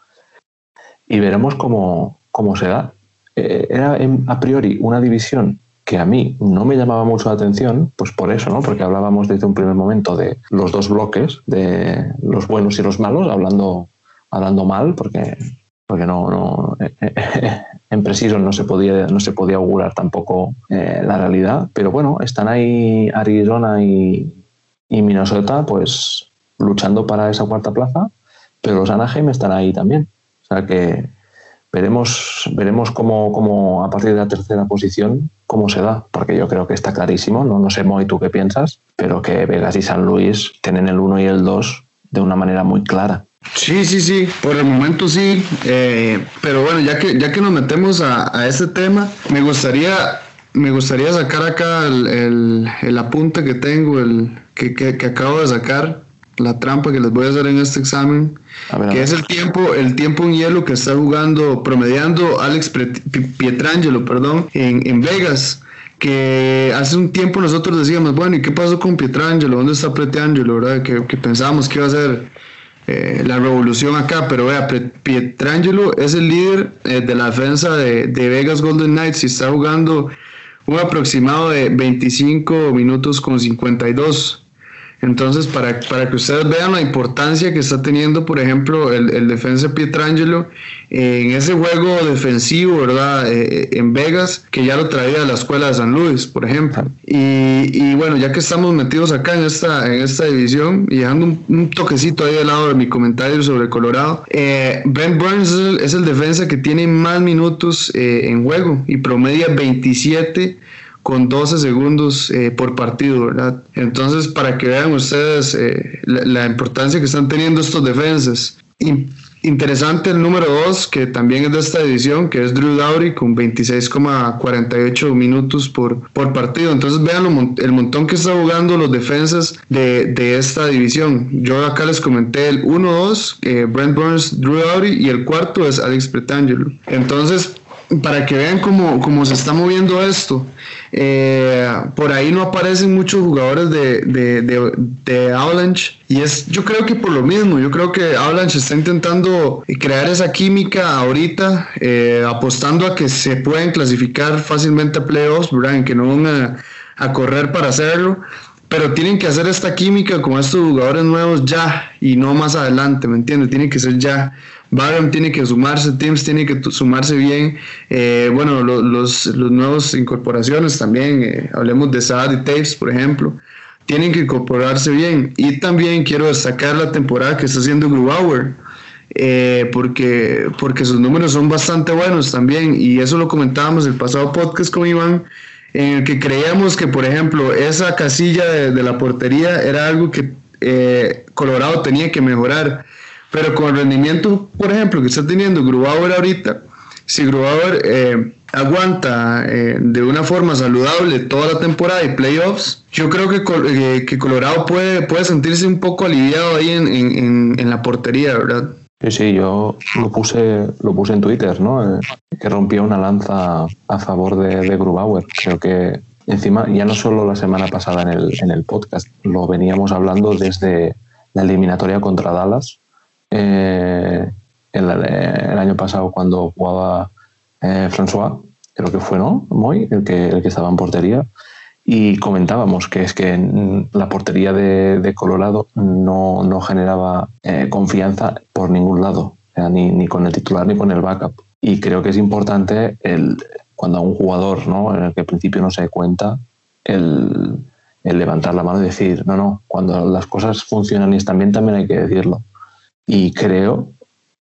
y veremos cómo, cómo se da. Eh, era a priori una división que a mí no me llamaba mucho la atención, pues por eso, ¿no? Porque hablábamos desde un primer momento de los dos bloques, de los buenos y los malos, hablando hablando mal, porque, porque no, no en preciso no se podía, no se podía augurar tampoco eh, la realidad. Pero bueno, están ahí Arizona y, y, Minnesota, pues luchando para esa cuarta plaza, pero los Anaheim están ahí también. O sea que veremos, veremos cómo, cómo a partir de la tercera posición cómo se da, porque yo creo que está clarísimo, no, no sé Moy tú qué piensas, pero que Vegas y San Luis tienen el 1 y el 2 de una manera muy clara. Sí, sí, sí, por el momento sí, eh, pero bueno, ya que, ya que nos metemos a, a este tema, me gustaría, me gustaría sacar acá el, el, apunte que tengo, el que, que, acabo de sacar, la trampa que les voy a hacer en este examen, que es el tiempo, el tiempo en hielo que está jugando, promediando Alex Pietrangelo, perdón, en, en Vegas que hace un tiempo nosotros decíamos, bueno, ¿y qué pasó con Pietrangelo? ¿Dónde está Pietrangelo? ¿verdad? Que, que pensábamos que iba a ser eh, la revolución acá, pero vea, Pietrangelo es el líder eh, de la defensa de, de, Vegas Golden Knights y está jugando un aproximado de 25 minutos con 52. Entonces, para, para que ustedes vean la importancia que está teniendo, por ejemplo, el, el defensa Pietrangelo en ese juego defensivo, ¿verdad? Eh, en Vegas, que ya lo traía de la escuela de San Luis, por ejemplo. Y, y, bueno, ya que estamos metidos acá en esta, en esta división y dejando un, toquecito ahí al lado de mi comentario sobre Colorado, eh, Brent Burns es el, defensa que tiene más minutos eh, en juego y promedia 27 con 12 segundos eh, por partido, ¿verdad? Entonces, para que vean ustedes eh, la, importancia que están teniendo estos defensas. interesante el número 2, que también es de esta división, que es Drew Dowry con 26,48 minutos por, por partido. Entonces, vean el montón que está jugando los defensas de, de esta división. Yo acá les comenté el 1-2, eh, Brent Burns, Drew Dowry, y el cuarto es Alex Pretangelo. Entonces, para que vean cómo, cómo se está moviendo esto. Eh, por ahí no aparecen muchos jugadores de, de, de, Avalanche y es yo creo que por lo mismo, yo creo que Avalanche está intentando crear esa química ahorita, eh, apostando a que se pueden clasificar fácilmente a playoffs, que no van a, a correr para hacerlo pero tienen que hacer esta química con estos jugadores nuevos ya y no más adelante, ¿me entiendes? Tiene que ser ya. Barham tiene que sumarse, Teams tiene que sumarse bien. Eh, bueno, los, los, nuevos incorporaciones también, eh, hablemos de Saad y Taves, por ejemplo, tienen que incorporarse bien. Y también quiero destacar la temporada que está haciendo Grubauer. eh, porque, porque sus números son bastante buenos también, y eso lo comentábamos el pasado podcast con Iván, en el que creíamos que, por ejemplo, esa casilla de, la portería era algo que eh, Colorado tenía que mejorar, pero con el rendimiento, por ejemplo, que está teniendo Grubauer ahorita, si Grubauer eh, aguanta eh, de una forma saludable toda la temporada y playoffs, yo creo que, eh, que Colorado puede, puede sentirse un poco aliviado ahí en, en, en, la portería, ¿verdad? Sí, sí, yo lo puse, lo puse en Twitter, ¿no? Eh, que rompía una lanza a favor de, de, Grubauer. Creo que encima, ya no solo la semana pasada en el, en el podcast, lo veníamos hablando desde la eliminatoria contra Dallas, eh, el, año pasado cuando jugaba eh, François, creo que fue, ¿no? Moy, el que, el que estaba en portería. Y comentábamos que es que la portería de, Colorado no, no generaba eh, confianza por ningún lado, ni, ni, con el titular ni con el backup. Y creo que es importante el, cuando a un jugador, ¿no? en el que al principio no se cuenta, el, el levantar la mano y decir, no, no, cuando las cosas funcionan y están bien también hay que decirlo. Y creo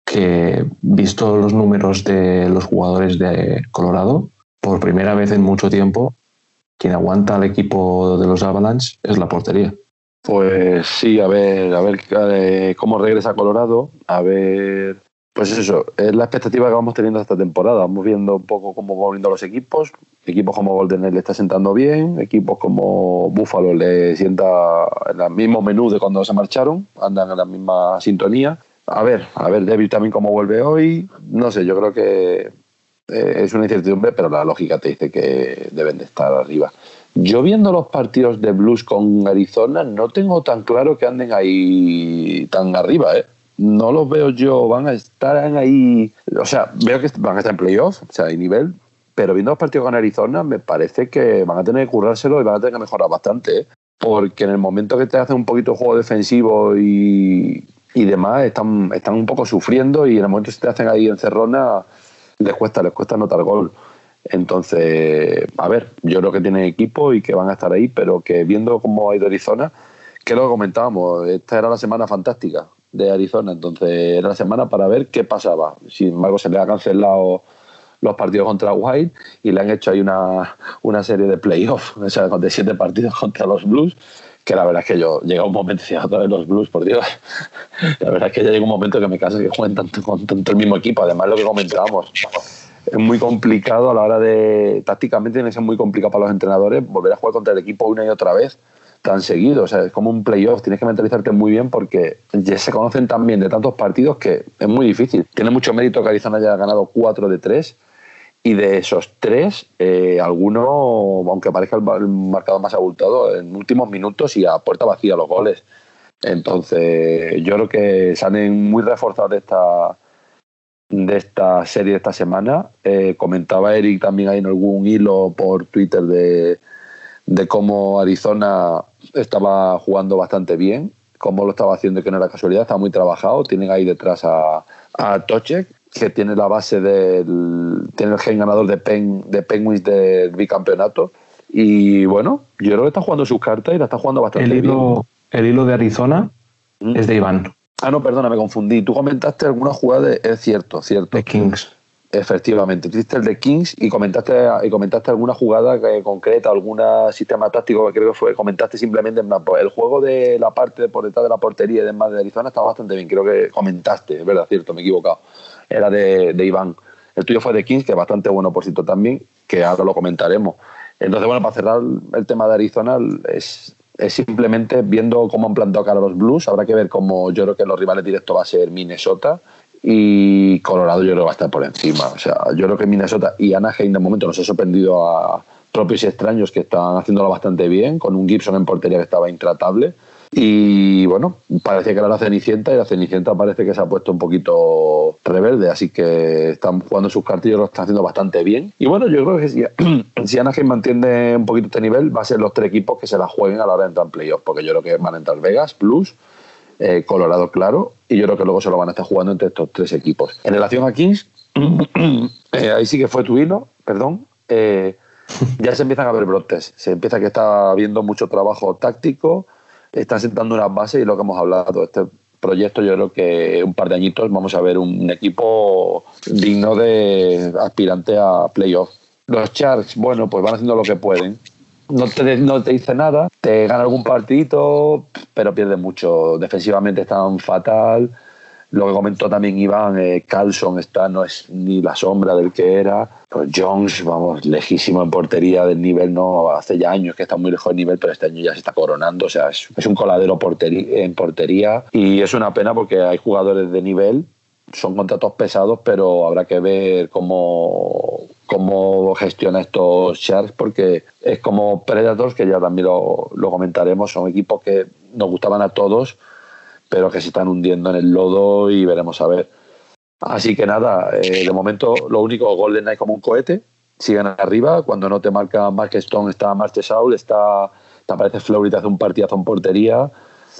que visto los números de los jugadores de Colorado, por primera vez en mucho tiempo, quien aguanta al equipo de los Avalanche es la portería. Pues sí, a ver, a ver eh, cómo regresa Colorado, a ver, pues eso, es la expectativa que vamos teniendo esta temporada. Vamos viendo un poco cómo van viendo los equipos. Equipos como Golden le está sentando bien, equipos como Buffalo le sienta en el mismo menú de cuando se marcharon, andan en la misma sintonía. A ver, a ver, David también cómo vuelve hoy. No sé, yo creo que eh, es una incertidumbre, pero la lógica te dice que deben de estar arriba. Yo viendo los partidos de Blues con Arizona, no tengo tan claro que anden ahí tan arriba, ¿eh? No los veo yo, van a estar ahí, o sea, veo que van a estar en playoff, o sea, hay nivel, pero viendo los partidos con Arizona, me parece que van a tener que currárselo y van a tener que mejorar bastante, ¿eh? porque en el momento que te hacen un poquito de juego defensivo y, y demás están, están un poco sufriendo y en el momento que te hacen ahí encerrona les cuesta, les cuesta anotar gol. Entonces, a ver, yo creo que tienen equipo y que van a estar ahí, pero que viendo cómo ha ido Arizona, que lo comentábamos, esta era la semana fantástica de Arizona, entonces era la semana para ver qué pasaba. Sin embargo, se le ha cancelado los partidos contra White y le han hecho ahí una, una serie de playoffs, o sea, de siete partidos contra los Blues que la verdad es que yo llega un momento, decía otra vez los Blues, por Dios, la verdad es que ya llega un momento que me caso que jueguen tanto con tanto el mismo equipo, además lo que comentábamos, es muy complicado a la hora de, tácticamente tiene que ser muy complicado para los entrenadores volver a jugar contra el equipo una y otra vez tan seguido, o sea, es como un playoff, tienes que mentalizarte muy bien porque ya se conocen tan bien de tantos partidos que es muy difícil. Tiene mucho mérito que Arizona haya ganado 4 de 3 y de esos tres, eh, alguno, aunque parezca el marcador más abultado, en últimos minutos y a puerta vacía los goles. Entonces, yo creo que salen muy reforzados de esta de esta serie de esta semana. Eh, comentaba Eric también ahí en algún hilo por Twitter de, de cómo Arizona estaba jugando bastante bien, cómo lo estaba haciendo que no era casualidad, estaba muy trabajado. Tienen ahí detrás a, a Tochek, que tiene la base del. tiene el gen ganador de, Pen, de Penguins del bicampeonato. Y bueno, yo creo que está jugando sus cartas y la está jugando bastante el hilo, bien. El hilo de Arizona ¿Mm? es de Iván. Ah, no, perdona, me confundí. Tú comentaste alguna jugada de. Es cierto, cierto. De Kings. Efectivamente, hiciste el de Kings y comentaste, y comentaste alguna jugada que, concreta, algún sistema táctico que creo que fue, comentaste simplemente el juego de la parte por detrás de la portería y demás de Arizona estaba bastante bien, creo que comentaste, es verdad, cierto, me he equivocado era de, de, Iván. El tuyo fue de Kings, que es bastante bueno por cierto también, que ahora lo comentaremos. Entonces, bueno, para cerrar el tema de Arizona, es, es simplemente viendo cómo han plantado cara los Blues. Habrá que ver cómo yo creo que los rivales directos va a ser Minnesota y Colorado yo creo que va a estar por encima. O sea, yo creo que Minnesota y Anaheim de momento nos ha sorprendido a propios y extraños que están haciéndolo bastante bien, con un Gibson en portería que estaba intratable. Y bueno, parecía que era la Cenicienta y la Cenicienta parece que se ha puesto un poquito rebelde, así que están jugando sus cartillos, lo están haciendo bastante bien. Y bueno, yo creo que si, si Anaheim mantiene un poquito este nivel, va a ser los tres equipos que se la jueguen a la hora de entrar en playoffs, porque yo creo que van a entrar Vegas, Plus, eh, Colorado, claro, y yo creo que luego se lo van a estar jugando entre estos tres equipos. En relación a Kings, eh, ahí sí que fue tu hilo, perdón. Eh, ya se empiezan a ver brotes, se empieza que está habiendo mucho trabajo táctico, están sentando unas bases y lo que hemos hablado, este proyecto, yo creo que un par de añitos vamos a ver un equipo digno de aspirante a playoff. Los Sharks, bueno, pues van haciendo lo que pueden. No te, no te dice nada, te gana algún partidito, pero pierde mucho. Defensivamente están fatal. Lo que comentó también Iván, eh, Carlson está, no es ni la sombra del que era. Pues Jones, vamos, lejísimo en portería del nivel, no hace ya años que está muy lejos del nivel, pero este año ya se está coronando. O sea, es, un coladero en portería y es una pena porque hay jugadores de nivel, son contratos pesados, pero habrá que ver cómo, cómo gestiona estos Sharks porque es como Predators, que ya también lo, lo comentaremos, son equipos que nos gustaban a todos pero que se están hundiendo en el lodo y veremos a ver. Así que nada, eh, de momento lo único, Golden Knight como un cohete, siguen arriba, cuando no te marca Mark Stone está Marche Saul, está, te aparece Fleury, te hace un partidazo en portería,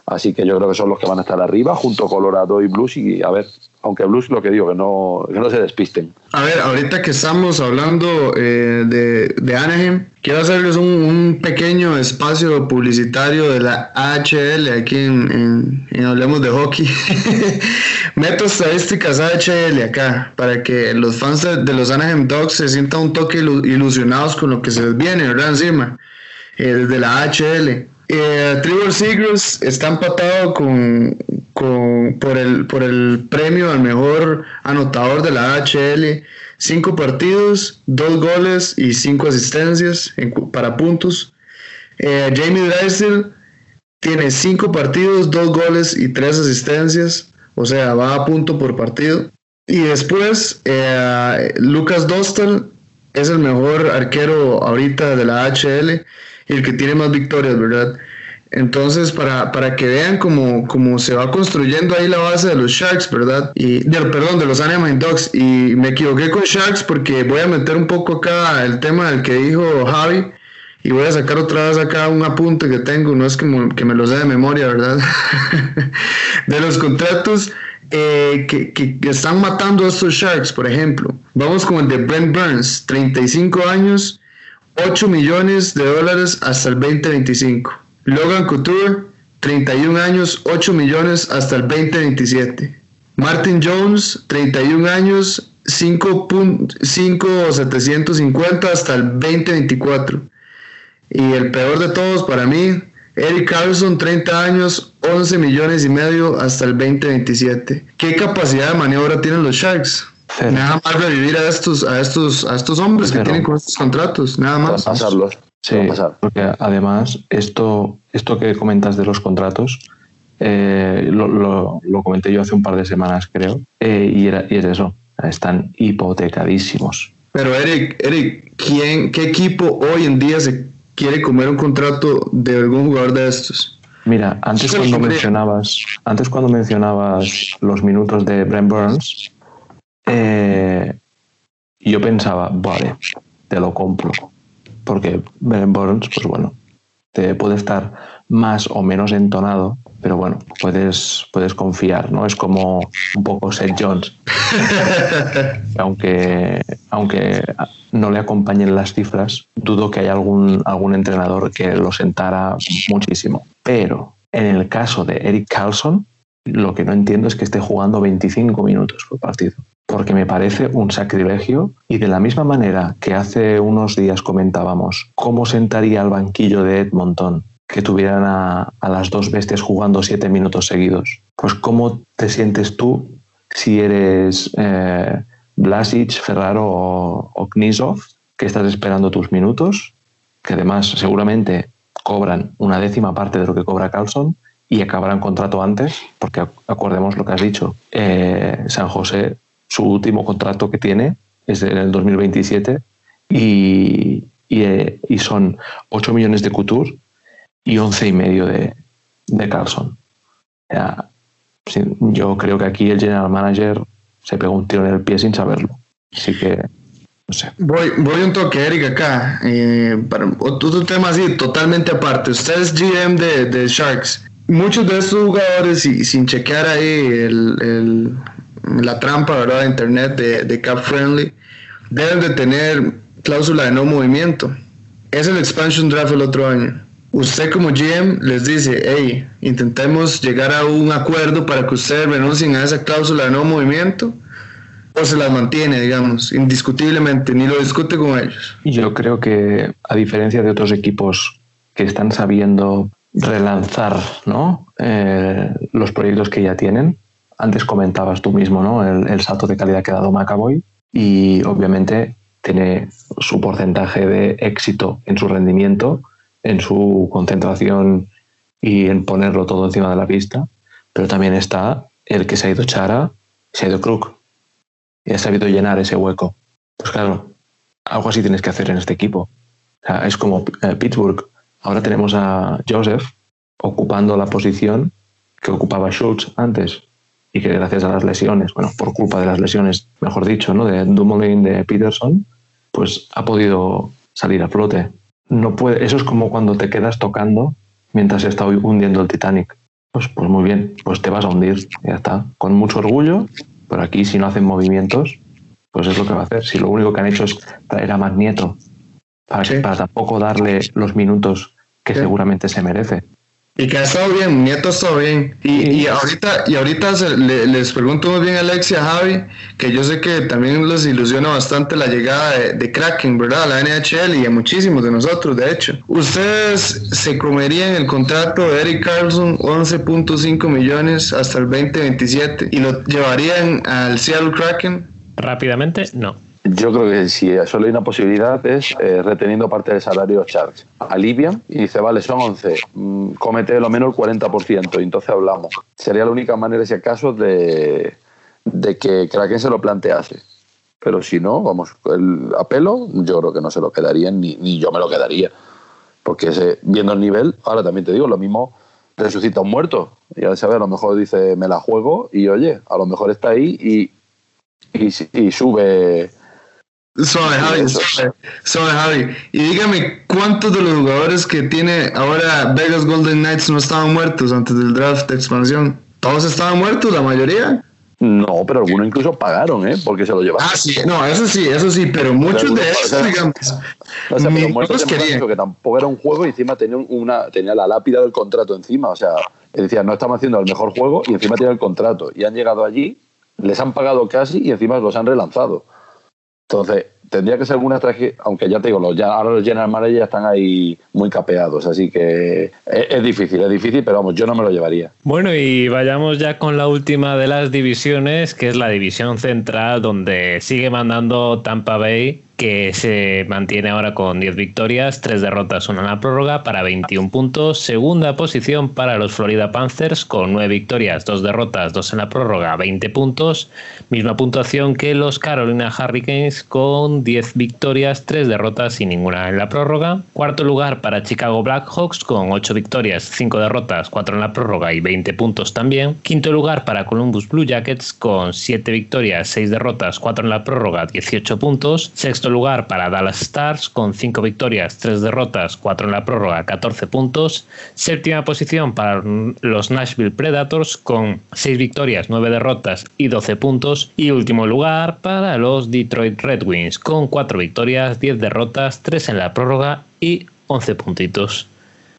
así que yo creo que son los que van a estar arriba, junto Colorado y Blues, y a ver, aunque Blues lo que digo, que no, que no se despisten. A ver, ahorita que estamos hablando eh, de, de, Anaheim, quiero hacerles un, pequeño espacio publicitario de la AHL aquí en, en, Hablemos de Hockey. Meto estadísticas AHL acá para que los fans de, los Anaheim Dogs se sientan un toque ilusionados con lo que se les viene, ¿verdad? Encima, eh, desde la AHL. Eh, Trevor Seagrass está empatado con, por, el, por el premio al mejor anotador de la HL. Cinco partidos, dos goles y cinco asistencias para puntos. Eh, Jamie Drysdale tiene cinco partidos, dos goles y tres asistencias. O sea, va a punto por partido. Y después, eh, Lucas Dostal es el mejor arquero ahorita de la HL y el que tiene más victorias, ¿verdad? Entonces, para, para que vean cómo, cómo, se va construyendo ahí la base de los Sharks, ¿verdad? Y, de, perdón, de los Anaheim Dogs. Y me equivoqué con Sharks porque voy a meter un poco acá el tema del que dijo Javi. Y voy a sacar otra vez acá un apunte que tengo, no es que, que me lo sé de memoria, ¿verdad? de los contratos eh, que, que, están matando a estos Sharks, por ejemplo. Vamos con el de Brent Burns, 35 años, 8 millones de dólares hasta el 2025. Logan Couture, 31 años, 8 millones hasta el 2027. Martin Jones, 31 años, 5.750 hasta el 2024. Y el peor de todos para mí, Eric Carlson, 30 años, 11 millones y medio hasta el 2027. ¿Qué capacidad de maniobra tienen los Sharks? Nada más revivir a estos, a estos, a estos hombres que tienen con estos contratos, nada más. Pasarlos. Sí, porque además esto, esto que comentas de los contratos, eh, lo, lo, comenté yo hace un par de semanas, creo, eh, y, era, y es eso, están hipotecadísimos. Pero Eric, Eric ¿quién, ¿qué equipo hoy en día se quiere comer un contrato de algún jugador de estos? Mira, antes cuando mencionabas, antes cuando mencionabas los minutos de Brent Burns, eh, yo pensaba, vale, te lo compro porque Ben Burns, pues bueno, te puede estar más o menos entonado, pero bueno, puedes, puedes confiar, ¿no? Es como un poco Seth Jones. aunque, aunque no le acompañen las cifras, dudo que haya algún, algún entrenador que lo sentara muchísimo. Pero en el caso de Eric Carlson, lo que no entiendo es que esté jugando 25 minutos por partido porque me parece un sacrilegio. Y de la misma manera que hace unos días comentábamos cómo sentaría el banquillo de Edmonton que tuvieran a, las dos bestias jugando siete minutos seguidos. Pues cómo te sientes tú si eres eh, Ferraro o, o Knisov, que estás esperando tus minutos, que además seguramente cobran una décima parte de lo que cobra Carlson y acabarán contrato antes, porque acordemos lo que has dicho, eh, San José su último contrato que tiene es en el 2027 y, eh, y, son 8 millones de Couture y 11 y medio de, de Carlson. yo creo que aquí el general manager se pegó un tiro en el pie sin saberlo. Así que, no sé. Voy, voy un toque, Eric, acá. Eh, para otro tema así, totalmente aparte. Usted es GM de, de Sharks. Muchos de estos jugadores, y sin chequear ahí el, la trampa ¿verdad? de Internet de, de Cap Friendly, deben de tener cláusula de no movimiento. Es el expansion draft el otro año. usted como GM les dice, hey, intentemos llegar a un acuerdo para que ustedes renuncien a esa cláusula de no movimiento, o se las mantiene, digamos, indiscutiblemente, ni lo discute con ellos. Yo creo que, a diferencia de otros equipos que están sabiendo relanzar ¿no? Eh, los proyectos que ya tienen, antes comentabas tú mismo ¿no? el, salto de calidad que ha dado Macaboy y obviamente tiene su porcentaje de éxito en su rendimiento, en su concentración y en ponerlo todo encima de la pista, pero también está el que se ha ido Chara, se ha ido Crook y ha sabido llenar ese hueco. Pues claro, algo así tienes que hacer en este equipo. Es como eh, Pittsburgh. Ahora tenemos a Joseph ocupando la posición que ocupaba Schultz antes y que gracias a las lesiones, bueno, por culpa de las lesiones, mejor dicho, ¿no? de Dumoulin, de Peterson, pues ha podido salir a flote. No puede, eso es como cuando te quedas tocando mientras se está hundiendo el Titanic. Pues, pues muy bien, pues te vas a hundir, ya está. Con mucho orgullo, pero aquí si no hacen movimientos, pues es lo que va a hacer. Si lo único que han hecho es traer a Magneto para, Sí. para tampoco darle los minutos que Sí. seguramente se merece. Y que ha estado bien, Nieto ha estado bien. Y, y ahorita, y ahorita se- le- les pregunto muy bien a Alex y a Javi, que yo sé que también les ilusiona bastante la llegada de, de Kraken, ¿verdad? A la NHL y a muchísimos de nosotros, de hecho. ¿Ustedes se comerían el contrato de Eric Carlson, 11.5 millones hasta el 2027, y lo llevarían al Seattle Kraken? Rápidamente, no. Yo creo que si solo hay una posibilidad es eh, reteniendo parte del salario Sharks. Alivian y dice, vale, son 11, mm, cómete lo menos el 40% y entonces hablamos. Sería la única manera, si acaso, de, de que Kraken se lo plantease. Pero si no, vamos, el apelo yo creo que no se lo quedarían ni, ni yo me lo quedaría. Porque ese, viendo el nivel, ahora también te digo, lo mismo resucita a un muerto. Ya sabes, a lo mejor dice, me la juego y oye, a lo mejor está ahí y, y, y sube Suave, Javi, suave, suave, Javi. Y dígame, ¿cuántos de los jugadores que tiene ahora Vegas Golden Knights no estaban muertos antes del draft de expansión? ¿Todos estaban muertos, la mayoría? No, pero algunos incluso pagaron, ¿eh? Porque se lo llevaron. Ah, sí, no, eso sí, eso sí, pero muchos de esos, digamos, O sea, pero muertos los en plan quería. eso, que tampoco era un juego y encima tenía, una, tenía la lápida del contrato encima. O sea, decía, no estamos haciendo el mejor juego y encima tiene el contrato. Y han llegado allí, les han pagado casi y encima los han relanzado. Entonces, tendría que ser alguna estrategia, aunque ya te digo, los, ya, ahora los general managers ya están ahí muy capeados, así que es difícil, es difícil, pero vamos, yo no me lo llevaría. Bueno, y vayamos ya con la última de las divisiones, que es la división central, donde sigue mandando Tampa Bay, que se mantiene ahora con 10 victorias, 3 derrotas, una en la prórroga, para 21 puntos. Segunda posición para los Florida Panthers, con 9 victorias, 2 derrotas, 2 en la prórroga, 20 puntos. Misma puntuación que los Carolina Hurricanes, con 10 victorias, 3 derrotas y ninguna en la prórroga. Cuarto lugar para Chicago Blackhawks, con 8 victorias, 5 derrotas, 4 en la prórroga y 20 puntos también. Quinto lugar para Columbus Blue Jackets, con 7 victorias, 6 derrotas, 4 en la prórroga, 18 puntos. Sexto lugar para Dallas Stars, con 5 victorias, 3 derrotas, 4 en la prórroga, 14 puntos. Séptima posición para los Nashville Predators, con 6 victorias, 9 derrotas y 12 puntos. Y último lugar para los Detroit Red Wings, con 4 victorias, 10 derrotas, 3 en la prórroga y 11 puntitos.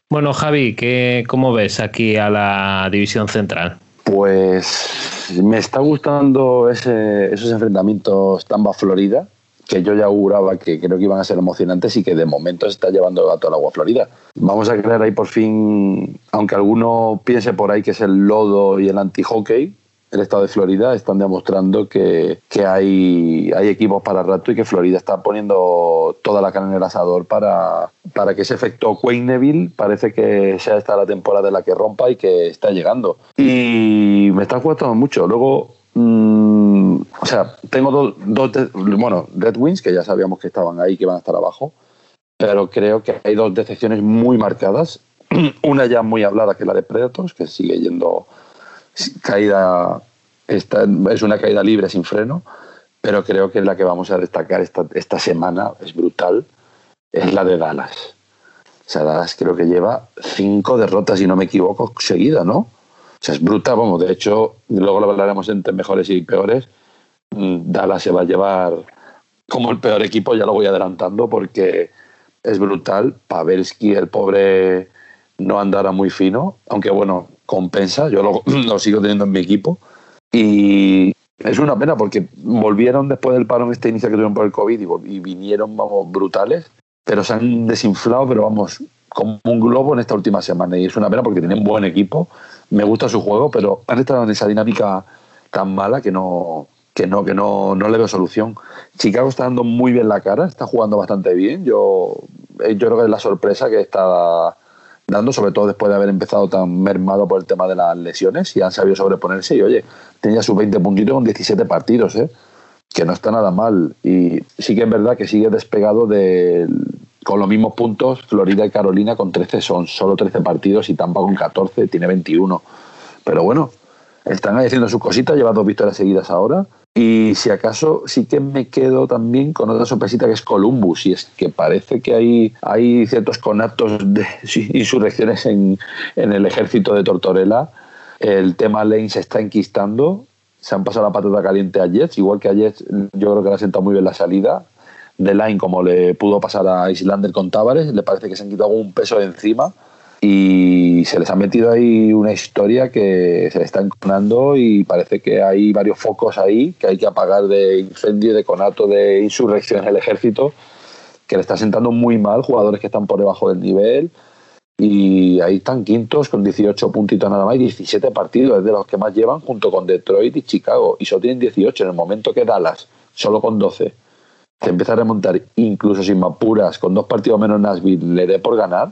Bueno, Javi, ¿qué, ¿cómo ves aquí a la división central? Pues me está gustando ese- esos enfrentamientos Tampa-Florida, que yo ya auguraba que creo que iban a ser emocionantes y que de momento se está llevando el gato al agua Florida. Vamos a crear ahí por fin, aunque alguno piense por ahí que es el lodo y el anti-hockey, el estado de Florida están demostrando que, que hay, hay equipos para rato y que Florida está poniendo toda la carne en el asador para, para que ese efecto Wayne Neville parece que sea esta la temporada en la que rompa y que está llegando. Y me está gustando mucho. Luego, mm, o sea, tengo dos, dos de- bueno, Red Wings, que ya sabíamos que estaban ahí, que van a estar abajo, pero creo que hay dos decepciones muy marcadas. Una ya muy hablada, que es la de Predators, que sigue yendo caída, esta, es una caída libre sin freno, pero creo que la que vamos a destacar esta, esta semana, es brutal, es la de Dallas. O sea, Dallas creo que lleva cinco derrotas, si no me equivoco, seguidas, ¿no? O sea, es brutal, vamos, de hecho, luego lo hablaremos entre mejores y peores. Mm, Dallas se va a llevar como el peor equipo, ya lo voy adelantando, porque es brutal. Pavelski, el pobre no andara muy fino, aunque bueno, compensa, yo lo, sigo teniendo en mi equipo. Y es una pena porque volvieron después del paro en este inicio que tuvieron por el COVID y, vinieron, vamos, brutales, pero se han desinflado, pero vamos, como un globo en esta última semana. Y es una pena porque tienen buen equipo, me gusta su juego, pero han estado en esa dinámica tan mala que no, que no, que no, no le veo solución. Chicago está dando muy bien la cara, está jugando bastante bien. Yo, eh, yo creo que es la sorpresa que está dando, sobre todo después de haber empezado tan mermado por el tema de las lesiones y han sabido sobreponerse. Y oye, tenía sus 20 puntitos con 17 partidos, ¿eh? que no está nada mal. Y sí que es verdad que sigue despegado de, con los mismos puntos Florida y Carolina con 13, son solo 13 partidos y Tampa con 14, tiene 21. Pero bueno, están haciendo sus cositas, lleva dos victorias seguidas ahora. Y si acaso sí que me quedo también con otra sorpresita que es Columbus, y es que parece que hay, hay ciertos conatos de insurrecciones en, en el ejército de Tortorella el tema Lane se está enquistando. Se han pasado la patata caliente a Jets, igual que a Jets yo creo que le ha sentado muy bien la salida de Line como le pudo pasar a Islander con Tavares. Le parece que se han quitado un peso de encima y se les ha metido ahí una historia que se está enconando y parece que hay varios focos ahí que hay que apagar de incendio, de conato, de insurrección en el ejército que le está sentando muy mal jugadores que están por debajo del nivel. Y ahí están quintos con 18 puntitos nada más y 17 partidos, es de los que más llevan junto con Detroit y Chicago. Y solo tienen 18 en el momento que Dallas, solo con 12, se empieza a remontar incluso sin mapuras, con dos partidos menos Nashville, le dé por ganar,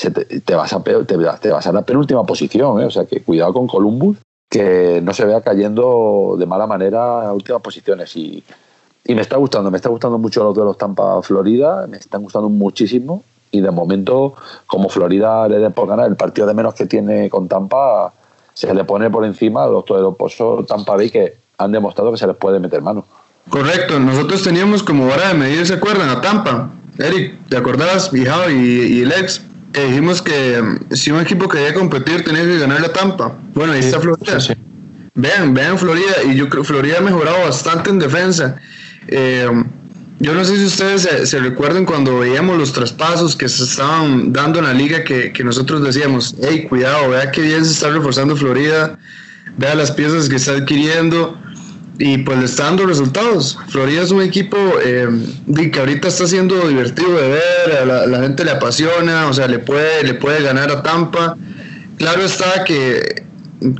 te, vas a, te, vas a la penúltima posición, ¿eh? o sea que cuidado con Columbus, que no se vea cayendo de mala manera a últimas posiciones y, y me está gustando, me está gustando mucho los de los Tampa Florida, me están gustando muchísimo y de momento, como Florida le dé por ganar el partido de menos que tiene con Tampa, se le pone por encima a los poderosos Tampa Bay que han demostrado que se les puede meter mano. Correcto, nosotros teníamos como vara de medir, ¿se acuerdan? A Tampa. Eric, ¿te acordabas? Y, y el ex, que dijimos que mm, si un equipo quería competir tenía que ganar a Tampa. Bueno, ahí está Florida. Vean, vean Florida, y yo creo que Florida ha mejorado bastante en defensa. Eh, yo no sé si ustedes se, recuerdan cuando veíamos los traspasos que se estaban dando en la liga que, nosotros decíamos, hey, cuidado, vea qué bien se está reforzando Florida, vea las piezas que está adquiriendo y pues le está dando resultados. Florida es un equipo eh, que ahorita está siendo divertido de ver, a la, gente le apasiona, o sea, le puede, le puede ganar a Tampa. Claro está que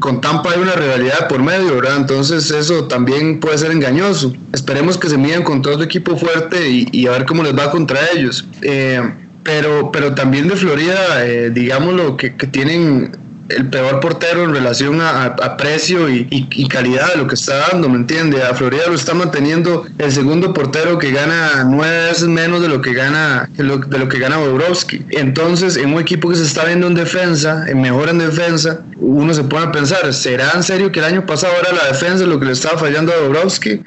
con Tampa hay una rivalidad por medio, ¿verdad? Entonces eso también puede ser engañoso. Esperemos que se midan con todo el equipo fuerte y, a ver cómo les va contra ellos. Eh, pero, pero también de Florida, eh, digámoslo, que, que tienen el peor portero en relación a, precio y, calidad de lo que está dando, ¿me entiende? A Florida lo está manteniendo el segundo portero que gana nueve veces menos de lo que gana de lo, que gana Bobrovsky. Entonces, en un equipo que se está viendo en defensa, en mejor en defensa, uno se pone a pensar, ¿será en serio que el año pasado era la defensa lo que le estaba fallando a Bobrovsky?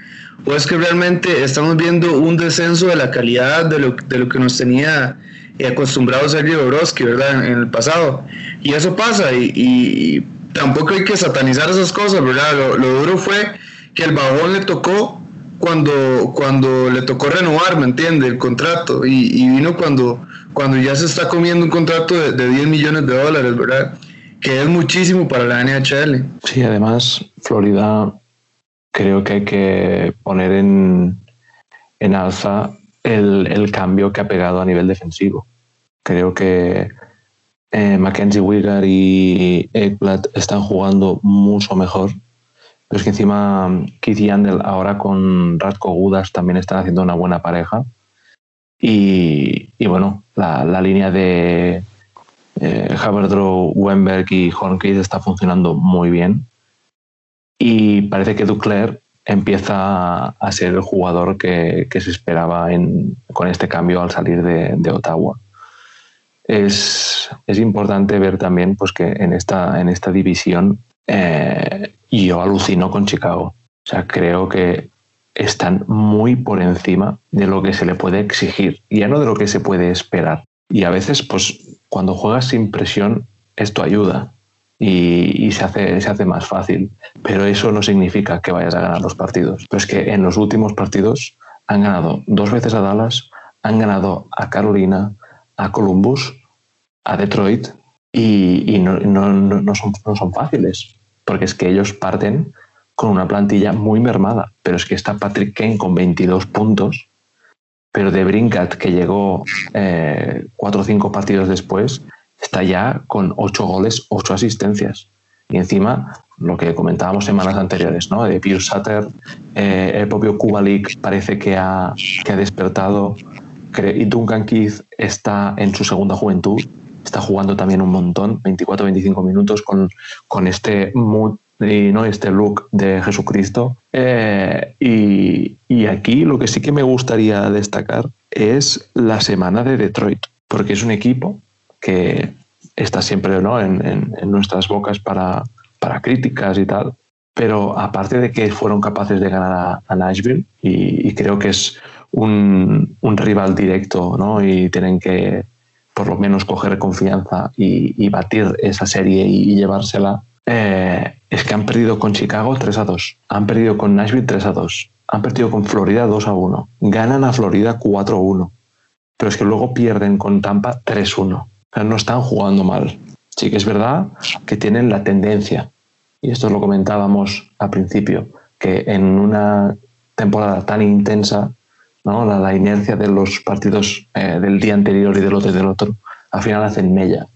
¿O es que realmente estamos viendo un descenso de la calidad de lo, de lo que nos tenía y acostumbrado a ser Bobrovsky, ¿verdad? En, el pasado. Y eso pasa y, tampoco hay que satanizar esas cosas, ¿verdad? Lo, duro fue que el bajón le tocó cuando, cuando le tocó renovar, ¿me entiende? El contrato. Y, vino cuando, cuando ya se está comiendo un contrato de, de 10 millones de dólares, ¿verdad? Que es muchísimo para la NHL. Sí, además, Florida creo que hay que poner en, en alza el, el, cambio que ha pegado a nivel defensivo. Creo que eh, Mackenzie Wigger y Ekblad están jugando mucho mejor. Pero es que encima Keith Yandel ahora con Radko Gudas también están haciendo una buena pareja. Y, bueno, la, la, línea de eh, Haverdrow, Wemberg y Hornkate está funcionando muy bien. Y parece que Duclair empieza a ser el jugador que, se esperaba en, con este cambio al salir de, Ottawa. Es, importante ver también pues, que en esta, en esta división eh, yo alucino con Chicago. O sea, creo que están muy por encima de lo que se le puede exigir, ya no de lo que se puede esperar. Y a veces, pues, cuando juegas sin presión, esto ayuda y, se, hace, se hace más fácil. Pero eso no significa que vayas a ganar los partidos. Pero es que en los últimos partidos han ganado dos veces a Dallas, han ganado a Carolina, a Columbus, a Detroit y, no, no, son, no son fáciles, porque es que ellos parten con una plantilla muy mermada, pero es que está Patrick Kane con 22 puntos, pero de Brinkat, que llegó eh, cuatro o cinco partidos después, está ya con ocho goles, ocho asistencias. Y encima, lo que comentábamos semanas anteriores, ¿no? De Pierce Sutter, eh, el propio Kubalik parece que ha, que ha despertado. Y Duncan Keith está en su segunda juventud, está jugando también un montón, 24-25 minutos con, con este mood y ¿no? este look de Jesucristo. Eh, y, y, aquí lo que sí que me gustaría destacar es la semana de Detroit, porque es un equipo que está siempre ¿no? en, en, nuestras bocas para, para, críticas y tal. Pero aparte de que fueron capaces de ganar a, Nashville, y, creo que es un, un, rival directo, ¿no? y tienen que por lo menos coger confianza y, y batir esa serie y, llevársela, eh, es que han perdido con Chicago 3 a 2, han perdido con Nashville 3 a 2, han perdido con Florida 2 a 1, ganan a Florida 4 a 1, pero es que luego pierden con Tampa 3 a 1. O sea, no están jugando mal. Sí que es verdad que tienen la tendencia, y esto lo comentábamos al principio, que en una temporada tan intensa, ¿no? la, inercia de los partidos eh, del día anterior y del otro y del otro, al final hacen mella.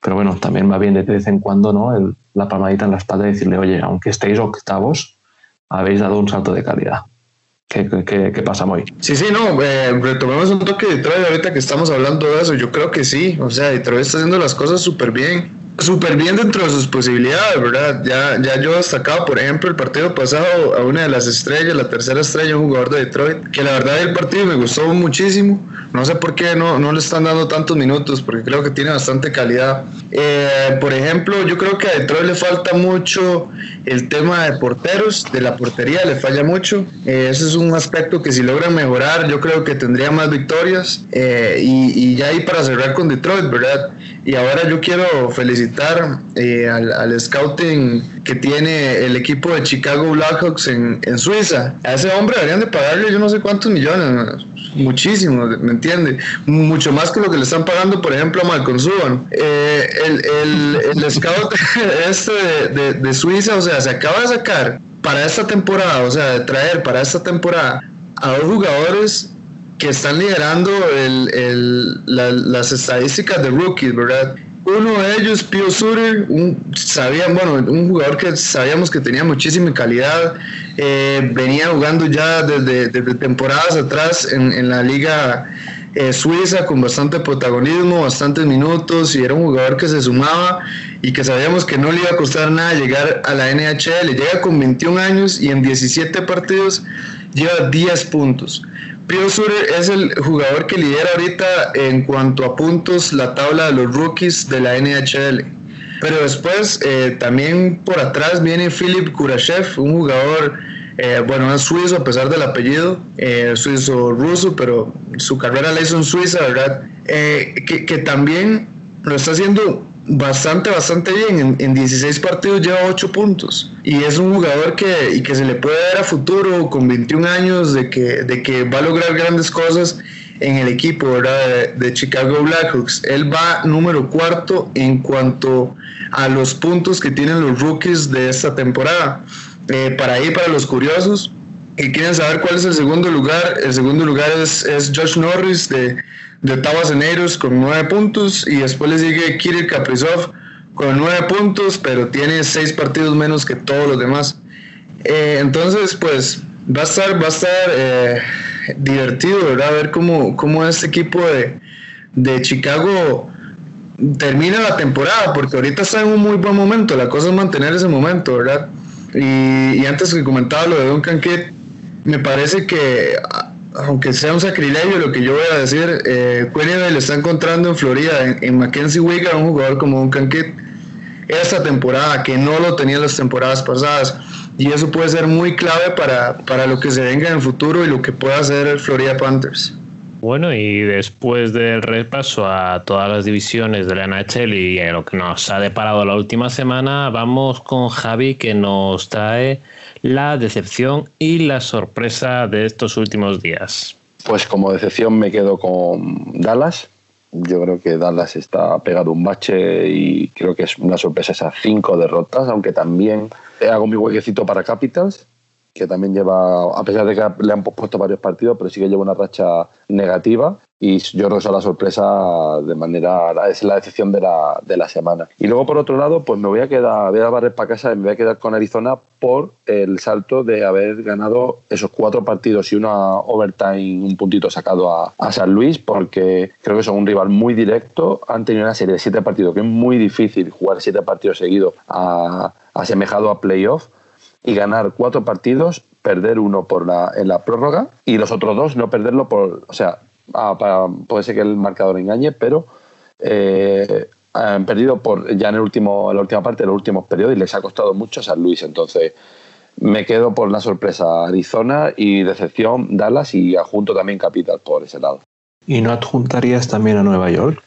Pero bueno, también va bien de vez en cuando ¿no? La palmadita en la espalda y decirle, oye, aunque estéis octavos, habéis dado un salto de calidad. ¿Qué, qué, qué pasa, hoy Sí, sí, no, eh, retomemos un toque de Detroit ahorita que estamos hablando de eso. Yo creo que sí, o sea, Detroit está haciendo las cosas súper bien súper bien dentro de sus posibilidades, ¿verdad? Ya, ya yo destacaba, por ejemplo, el partido pasado a una de las estrellas, la tercera estrella, un jugador de Detroit, que la verdad el partido me gustó muchísimo. No sé por qué no, no le están dando tantos minutos, porque creo que tiene bastante calidad. Eh, por ejemplo, yo creo que a Detroit le falta mucho el tema de porteros, de la portería le falla mucho. Eh, ese es un aspecto que si logran mejorar, yo creo que tendría más victorias. Eh, y, ya ahí para cerrar con Detroit, ¿verdad? Y ahora yo quiero felicitar eh, al, scouting que tiene el equipo de Chicago Blackhawks en, en, Suiza. A ese hombre deberían de pagarle yo no sé cuántos millones, muchísimo, ¿me entiende? Mucho más que lo que le están pagando, por ejemplo, a Malcolm Subban. Eh, el, el, el, scout este de, de Suiza, o sea, se acaba de sacar para esta temporada, o sea, de traer para esta temporada a dos jugadores que están liderando el, las estadísticas de rookies, ¿verdad? Uno de ellos, Pio Suter, un, sabían, bueno, un jugador que sabíamos que tenía muchísima calidad, eh, venía jugando ya desde, temporadas atrás en, la liga eh, suiza con bastante protagonismo, bastantes minutos y era un jugador que se sumaba y que sabíamos que no le iba a costar nada llegar a la NHL. Llega con 21 años y en 17 partidos lleva 10 puntos. Pio es el jugador que lidera ahorita en cuanto a puntos la tabla de los rookies de la NHL. Pero después eh, también por atrás viene Philip Kurashev, un jugador, eh, bueno, es suizo a pesar del apellido, eh, suizo ruso, pero su carrera la hizo en Suiza, ¿verdad? que también lo está haciendo bastante, bastante bien. En, 16 partidos lleva 8 puntos. Y es un jugador que, que se le puede dar a futuro con 21 años de que, de que va a lograr grandes cosas en el equipo De, Chicago Blackhawks. Él va número cuarto en cuanto a los puntos que tienen los rookies de esta temporada. Eh, para ahí, para los curiosos que quieren saber cuál es el segundo lugar, el segundo lugar es, es Josh Norris de de Tabas con nueve puntos y después le sigue Kirill Kaprizov con nueve puntos, pero tiene seis partidos menos que todos los demás. Eh, entonces, pues va a estar, va a estar eh, divertido, ¿verdad? Ver cómo, cómo este equipo de, de Chicago termina la temporada, porque ahorita está en un muy buen momento, la cosa es mantener ese momento, ¿verdad? Y, y antes que comentaba lo de Duncan Kidd, me parece que aunque sea un sacrilegio lo que yo voy a decir, eh, le está encontrando en Florida, en, Mackenzie Wigger, un jugador como un Canquet, esta temporada, que no lo tenía las temporadas pasadas. Y eso puede ser muy clave para, para lo que se venga en el futuro y lo que pueda hacer el Florida Panthers. Bueno, y después del repaso a todas las divisiones de la NHL y a lo que nos ha deparado la última semana, vamos con Javi que nos trae la decepción y la sorpresa de estos últimos días? Pues como decepción me quedo con Dallas, yo creo que Dallas está pegado un bache y creo que es una sorpresa esas cinco derrotas, aunque también hago mi huequecito para Capitals, que también lleva, a pesar de que le han puesto varios partidos, pero sí que lleva una racha negativa y yo creo que es la sorpresa de manera, es la decepción de la, de la semana. Y luego por otro lado, pues me voy a quedar, voy a barrer para casa y me voy a quedar con Arizona por el salto de haber ganado esos cuatro partidos y una overtime, un puntito sacado a, a San Luis, porque creo que son un rival muy directo, han tenido una serie de siete partidos, que es muy difícil jugar siete partidos seguidos a, asemejado a playoff y ganar cuatro partidos, perder uno por la, en la prórroga y los otros dos no perderlo por, o sea, Ah, puede ser que el marcador engañe, pero eh, han perdido por ya en el último, en la última parte, en los últimos periodos, y les ha costado mucho a San Luis. Entonces, me quedo por la sorpresa Arizona y decepción Dallas y adjunto también Capital por ese lado. ¿Y no adjuntarías también a Nueva York?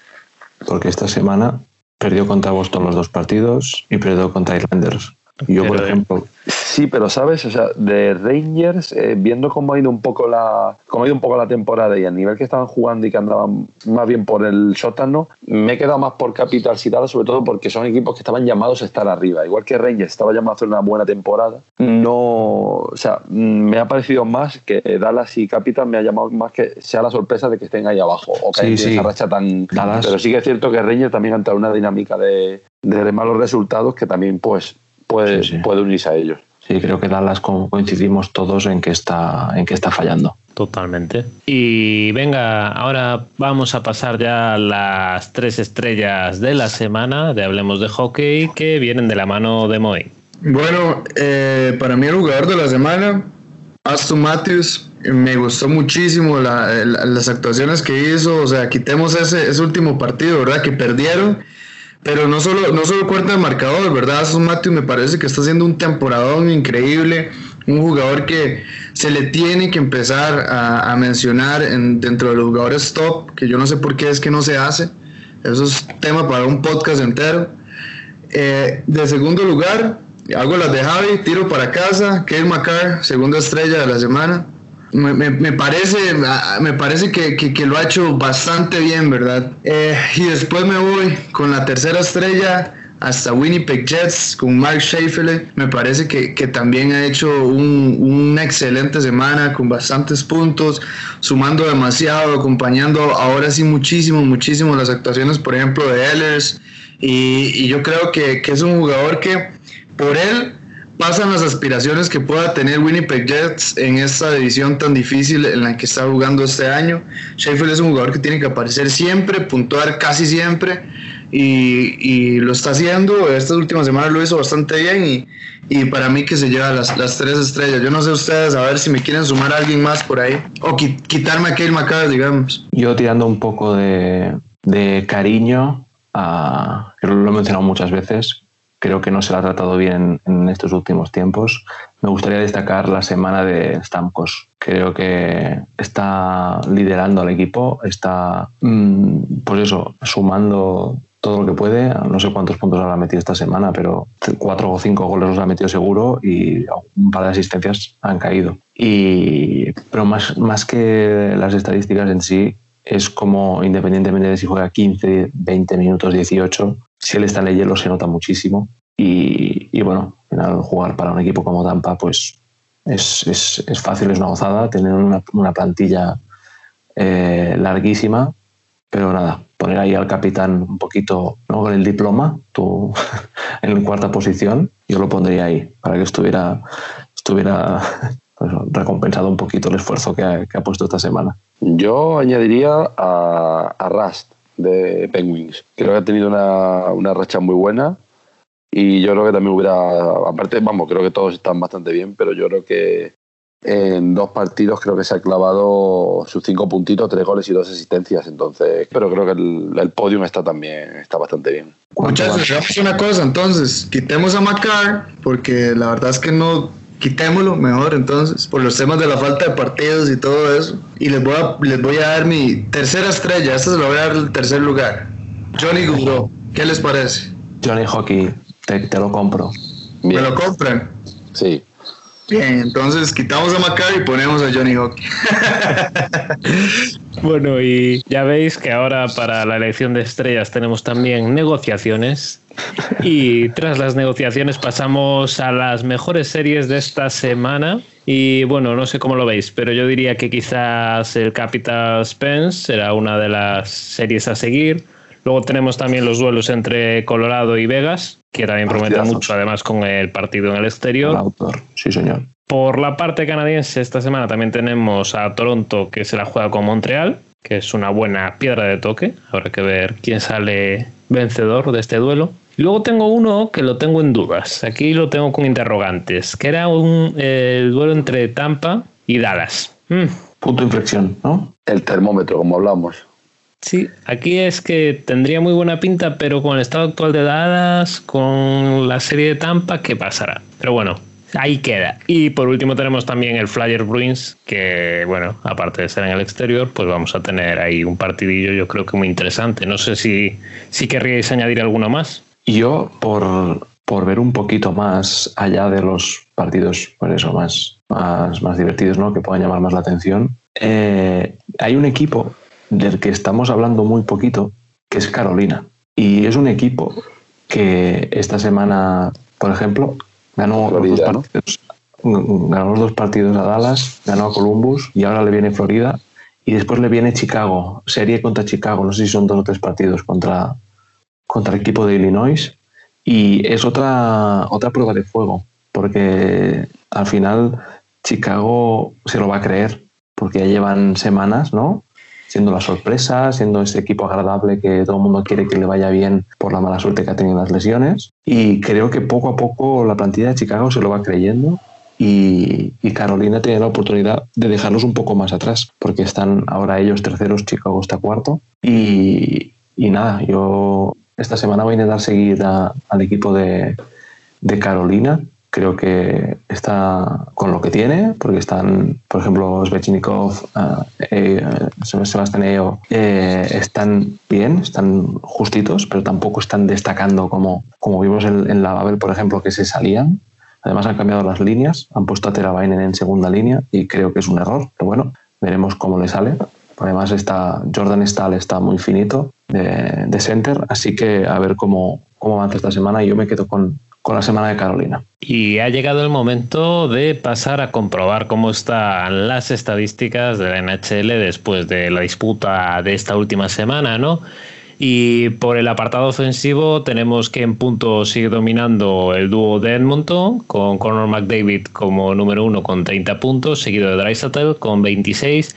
Porque esta semana perdió contra Boston los dos partidos y perdió contra Islanders. Yo, por ejemplo. Sí, pero sabes, o sea, de Rangers, eh, viendo cómo ha ido un poco la, cómo ha ido un poco la temporada y a nivel que estaban jugando y que andaban más bien por el sótano, me he quedado más por Capital Citada, sobre todo porque son equipos que estaban llamados a estar arriba. Igual que Rangers estaba llamado a hacer una buena temporada, no, o sea, me ha parecido más que Dallas y Capital me ha llamado más que sea la sorpresa de que estén ahí abajo o que sí, esa racha tan. Pero sí que es cierto que Rangers también ha entrado en una dinámica de, de malos resultados que también, pues, puede, unirse a ellos. Sí, creo que Dallas coincidimos todos en que está, en que está fallando. Totalmente. Y venga, ahora vamos a pasar ya a las tres estrellas de la semana de Hablemos de Hockey que vienen de la mano de Moy. Bueno, eh, para mí el jugador de la semana, Aston Matthews, me gustó muchísimo las actuaciones que hizo. O sea, quitemos ese, ese último partido, ¿verdad? Que perdieron pero no solo, no solo cuenta el marcador, ¿verdad? Asun Matthews me parece que está haciendo un temporadón increíble, un jugador que se le tiene que empezar a, mencionar en, dentro de los jugadores top, que yo no sé por qué es que no se hace. Eso es tema para un podcast entero. Eh, de segundo lugar, hago las de Javi, tiro para casa, Kyle McCarr, segunda estrella de la semana me, parece, me parece que, lo ha hecho bastante bien, ¿verdad? Eh, y después me voy con la tercera estrella hasta Winnipeg Jets con Mark Schaeffele. Me parece que, también ha hecho una excelente semana con bastantes puntos, sumando demasiado, acompañando ahora sí muchísimo, muchísimo las actuaciones, por ejemplo, de Ellers. Y, yo creo que, que es un jugador que por él pasan las aspiraciones que pueda tener Winnipeg Jets en esta división tan difícil en la que está jugando este año. Sheffield es un jugador que tiene que aparecer siempre, puntuar casi siempre y, lo está haciendo. Estas últimas semanas lo hizo bastante bien y, para mí que se lleva las, tres estrellas. Yo no sé ustedes, a ver si me quieren sumar a alguien más por ahí o quitarme a Kale McCarr, digamos. Yo tirando un poco de, cariño, a, lo he mencionado muchas veces, creo que no se la ha tratado bien en estos últimos tiempos. Me gustaría destacar la semana de Stamkos. Creo que está liderando al equipo, está, mm, pues eso, sumando todo lo que puede. No sé cuántos puntos habrá metido esta semana, pero cuatro o cinco goles los ha metido seguro y un par de asistencias han caído. Y, pero más, más que las estadísticas en sí, es como, independientemente de si juega 15, 20 minutos, 18, si él está en el hielo se nota muchísimo. Y, bueno, al final jugar para un equipo como Tampa, pues es, es, es fácil, es una gozada, tener una, una plantilla eh, larguísima, pero nada, poner ahí al capitán un poquito ¿no? con el diploma, tú en cuarta posición, yo lo pondría ahí para que estuviera, estuviera pues, recompensado un poquito el esfuerzo que ha, que ha puesto esta semana. Yo añadiría a, a Rust de Penguins. Creo que ha tenido una, una racha muy buena y yo creo que también hubiera, aparte, vamos, creo que todos están bastante bien, pero yo creo que en dos partidos creo que se ha clavado sus cinco puntitos, tres goles y dos asistencias. Entonces, pero creo que el, el podium está también está bastante bien. Muchachos, una cosa entonces, quitemos a Macar, porque la verdad es que no quitémoslo mejor entonces, por los temas de la falta de partidos y todo eso. Y les voy a, les voy a dar mi tercera estrella, esta se la voy a dar el tercer lugar. Johnny Goudreau, ¿qué les parece? Johnny Hockey, te, lo compro. ¿Me lo compran? Sí. Bien, entonces quitamos a Macar y ponemos a Johnny Hockey. Bueno, y ya veis que ahora para la elección de estrellas tenemos también negociaciones. Y tras las negociaciones pasamos a las mejores series de esta semana. Y bueno, no sé cómo lo veis, pero yo diría que quizás el Capital Spence será una de las series a seguir. Luego tenemos también los duelos entre Colorado y Vegas, que también prometen mucho, además con el partido en el exterior. autor, sí señor. Por la parte canadiense, esta semana también tenemos a Toronto, que se la juega con Montreal, que es una buena piedra de toque. Habrá que ver quién sale vencedor de este duelo. Luego tengo uno que lo tengo en dudas. Aquí lo tengo con interrogantes, que era un, el duelo entre Tampa y Dallas. Mm. Punto de inflexión, ¿no? El termómetro, como hablamos. Sí, aquí es que tendría muy buena pinta, pero con el estado actual de Dallas, con la serie de Tampa, ¿qué pasará? Pero bueno, ahí queda. Y por último tenemos también el Flyer Bruins, que bueno, aparte de ser en el exterior, pues vamos a tener ahí un partidillo yo creo que muy interesante. No sé si, si querríais añadir alguno más. Yo, por, por ver un poquito más allá de los partidos, por eso, más, más, más divertidos, ¿no? Que puedan llamar más la atención. Eh, hay un equipo del que estamos hablando muy poquito, que es Carolina. Y es un equipo que esta semana, por ejemplo, ganó, los, dos partidos, ganó los dos partidos a Dallas, ganó a Columbus y ahora le viene Florida y después le viene Chicago, serie contra Chicago, no sé si son dos o tres partidos contra, contra el equipo de Illinois y es otra, otra prueba de fuego porque al final Chicago se lo va a creer porque ya llevan semanas, ¿no? siendo la sorpresa, siendo ese equipo agradable que todo el mundo quiere que le vaya bien por la mala suerte que ha tenido las lesiones. Y creo que poco a poco la plantilla de Chicago se lo va creyendo y, Carolina tiene la oportunidad de dejarlos un poco más atrás, porque están ahora ellos terceros, Chicago está cuarto. Y, nada, yo esta semana voy a intentar seguir al equipo de, de Carolina creo que está con lo que tiene, porque están, por ejemplo, Svechnikov, eh, eh, Sebastián eh, están bien, están justitos, pero tampoco están destacando como, como vimos en, la Babel, por ejemplo, que se salían. Además han cambiado las líneas, han puesto a Teravainen en segunda línea y creo que es un error, pero bueno, veremos cómo le sale. Además está Jordan Stahl está muy finito de, de center, así que a ver cómo, cómo avanza esta semana y yo me quedo con, con la semana de Carolina. Y ha llegado el momento de pasar a comprobar cómo están las estadísticas de la NHL después de la disputa de esta última semana, ¿no? Y por el apartado ofensivo tenemos que en punto sigue dominando el dúo de Edmonton con Conor McDavid como número uno con 30 puntos, seguido de Dreisaitl con 26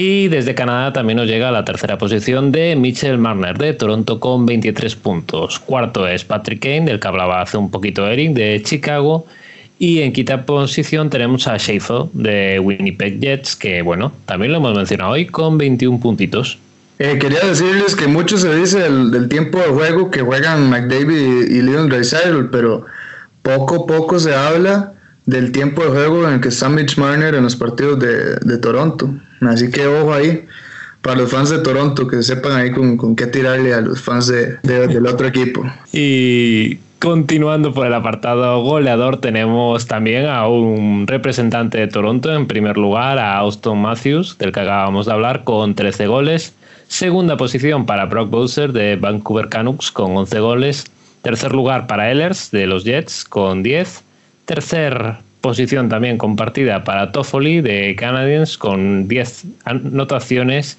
y desde Canadá también nos llega a la tercera posición de Mitchell Marner de Toronto con 23 puntos. Cuarto es Patrick Kane, del que hablaba hace un poquito Eric, de Chicago. Y en quinta posición tenemos a Schaefer de Winnipeg Jets, que bueno, también lo hemos mencionado hoy con 21 puntitos. Eh, quería decirles que mucho se dice del, tiempo de juego que juegan McDavid y, Leon Draisaitl, pero poco poco se habla del tiempo de juego en el que está Mitch Marner en los partidos de, Toronto. Así que ojo ahí para los fans de Toronto, que sepan ahí con, qué tirarle a los fans de, del otro equipo. Y continuando por el apartado goleador, tenemos también a un representante de Toronto, en primer lugar a Austin Matthews, del que acabamos de hablar, con 13 goles. Segunda posición para Brock Bowser de Vancouver Canucks con 11 goles. Tercer lugar para Ehlers de los Jets con 10. Tercer posición también compartida para Toffoli de Canadiens con 10 anotaciones.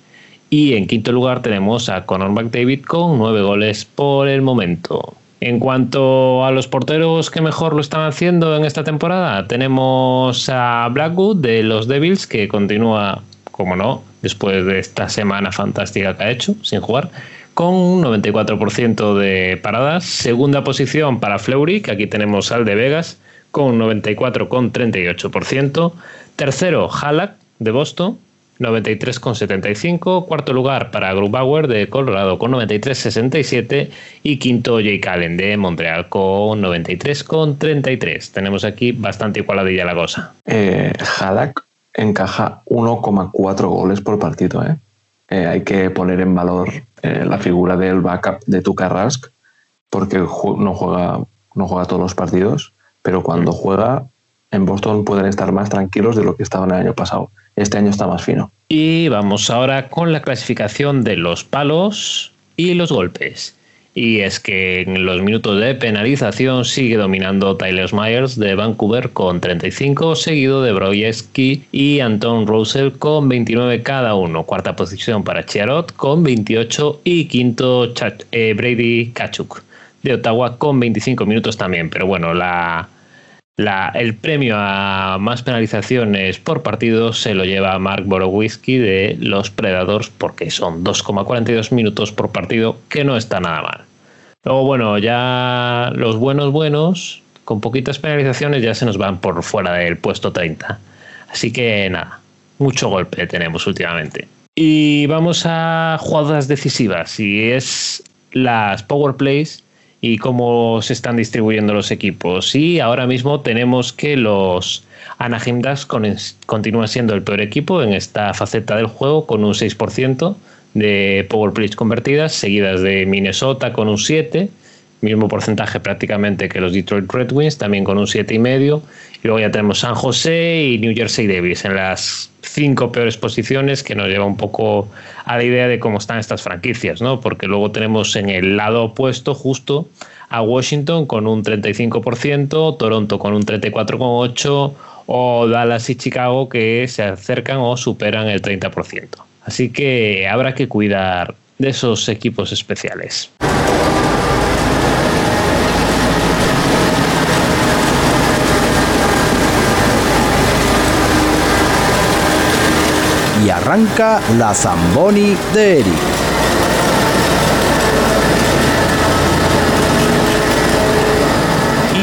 Y en quinto lugar tenemos a Conor McDavid con 9 goles por el momento. En cuanto a los porteros que mejor lo están haciendo en esta temporada, tenemos a Blackwood de los Devils, que continúa, como no, después de esta semana fantástica que ha hecho sin jugar, con un 94% de paradas. Segunda posición para Fleury, que aquí tenemos al de Vegas, con 94,38%. Tercero, Halak de Boston, 93,75. Cuarto lugar para Grubauer de Colorado con 93,67. Y quinto, Jake Allen de Montreal con 93,33. Tenemos aquí bastante igualadilla la cosa. Eh, Halak encaja 1,4 goles por partido. ¿eh? Eh, hay que poner en valor la figura del backup de Tuka Rask porque no juega, no juega todos los partidos pero cuando juega en Boston pueden estar más tranquilos de lo que estaban el año pasado. este año está más fino. Y vamos ahora con la clasificación de los palos y los golpes. Y es que en los minutos de penalización sigue dominando Tyler Myers de Vancouver con 35, seguido de Brojeski y Anton Russell con 29 cada uno. Cuarta posición para Chiarot con 28 y quinto eh, Brady Kachuk de Ottawa con 25 minutos también. Pero bueno, la, el premio a más penalizaciones por partido se lo lleva Mark Borowiski de los Predators porque son 2,42 minutos por partido, que no está nada mal. Luego, bueno, ya los buenos buenos, con poquitas penalizaciones, ya se nos van por fuera del puesto 30. Así que nada, mucho golpe tenemos últimamente. Y vamos a jugadas decisivas, y es las Power Plays y cómo se están distribuyendo los equipos. Y ahora mismo tenemos que los Anaheim Ducks continúan siendo el peor equipo en esta faceta del juego con un 6% de power plays convertidas, seguidas de Minnesota con un 7, mismo porcentaje prácticamente que los Detroit Red Wings, también con un 7,5. Y luego ya tenemos San José y New Jersey Devils en las cinco peores posiciones, que nos lleva un poco a la idea de cómo están estas franquicias, ¿no? Porque luego tenemos en el lado opuesto justo a Washington con un 35%, Toronto con un 34,8% o Dallas y Chicago que se acercan o superan el 30%. Así que habrá que cuidar de esos equipos especiales. Y arranca la Zamboni de Eric.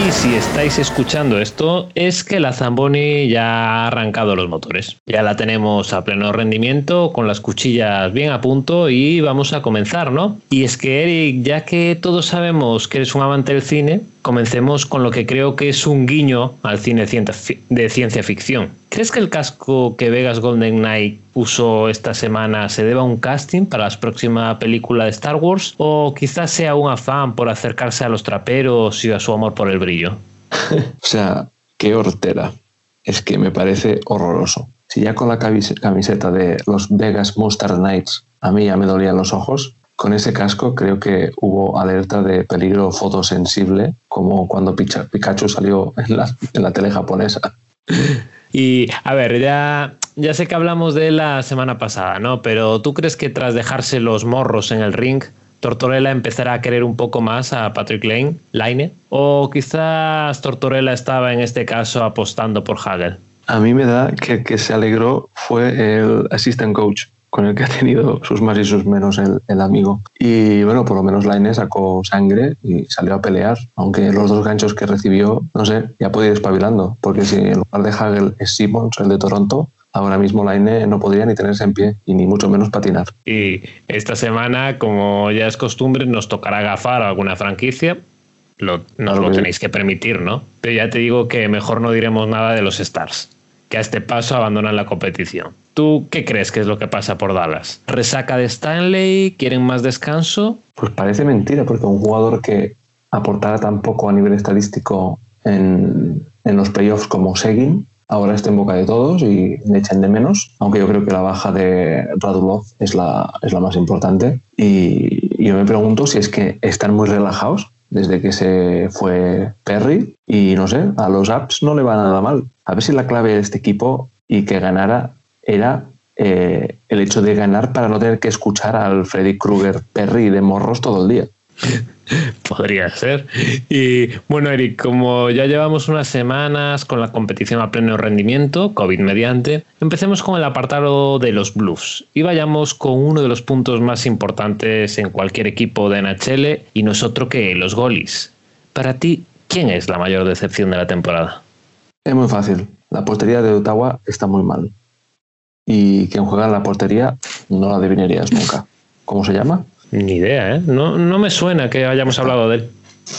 Y si estáis escuchando esto, es que la Zamboni ya ha arrancado los motores. Ya la tenemos a pleno rendimiento, con las cuchillas bien a punto y vamos a comenzar, ¿no? Y es que Eric, ya que todos sabemos que eres un amante del cine, comencemos con lo que creo que es un guiño al cine de ciencia ficción. ¿Crees que el casco que Vegas Golden Knight puso esta semana se deba a un casting para la próxima película de Star Wars? ¿O quizás sea un afán por acercarse a los traperos y a su amor por el brillo? o sea, qué hortera. Es que me parece horroroso. Si ya con la camiseta de los Vegas Monster Knights a mí ya me dolían los ojos, con ese casco creo que hubo alerta de peligro fotosensible, como cuando Pikachu salió en la, en la tele japonesa. Y a ver, ya, ya sé que hablamos de la semana pasada, ¿no? Pero ¿tú crees que tras dejarse los morros en el ring, Tortorella empezará a querer un poco más a Patrick Lane, Line? ¿O quizás Tortorella estaba en este caso apostando por Hagel? A mí me da que el que se alegró fue el assistant coach con el que ha tenido sus más y sus menos el, amigo. Y bueno, por lo menos Laine sacó sangre y salió a pelear, aunque los dos ganchos que recibió, no sé, ya puede ir espabilando, porque si en lugar de Hagel es Simmons, el de Toronto, ahora mismo Laine no podría ni tenerse en pie y ni mucho menos patinar. Y esta semana, como ya es costumbre, nos tocará gafar a alguna franquicia. Lo, nos lo tenéis que permitir, ¿no? Pero ya te digo que mejor no diremos nada de los Stars, que a este paso abandonan la competición. ¿Tú qué crees que es lo que pasa por Dallas? ¿Resaca de Stanley? ¿Quieren más descanso? Pues parece mentira, porque un jugador que aportara tan poco a nivel estadístico en, los playoffs como Seguin, ahora está en boca de todos y le echan de menos, aunque yo creo que la baja de Radulov es la, es la más importante. Y yo me pregunto si es que están muy relajados desde que se fue Perry y no sé, a los apps no le va nada mal. A ver si la clave de este equipo y que ganara era eh, el hecho de ganar para no tener que escuchar al Freddy Krueger Perry de morros todo el día. Podría ser. Y bueno, Eric, como ya llevamos unas semanas con la competición a pleno rendimiento, COVID mediante, empecemos con el apartado de los Blues y vayamos con uno de los puntos más importantes en cualquier equipo de NHL y no es otro que los golis. Para ti, ¿quién es la mayor decepción de la temporada? Es muy fácil. La portería de Ottawa está muy mal y quien juega en la portería no la adivinarías nunca. ¿Cómo se llama? Ni idea, ¿eh? No, no me suena que hayamos hablado de él.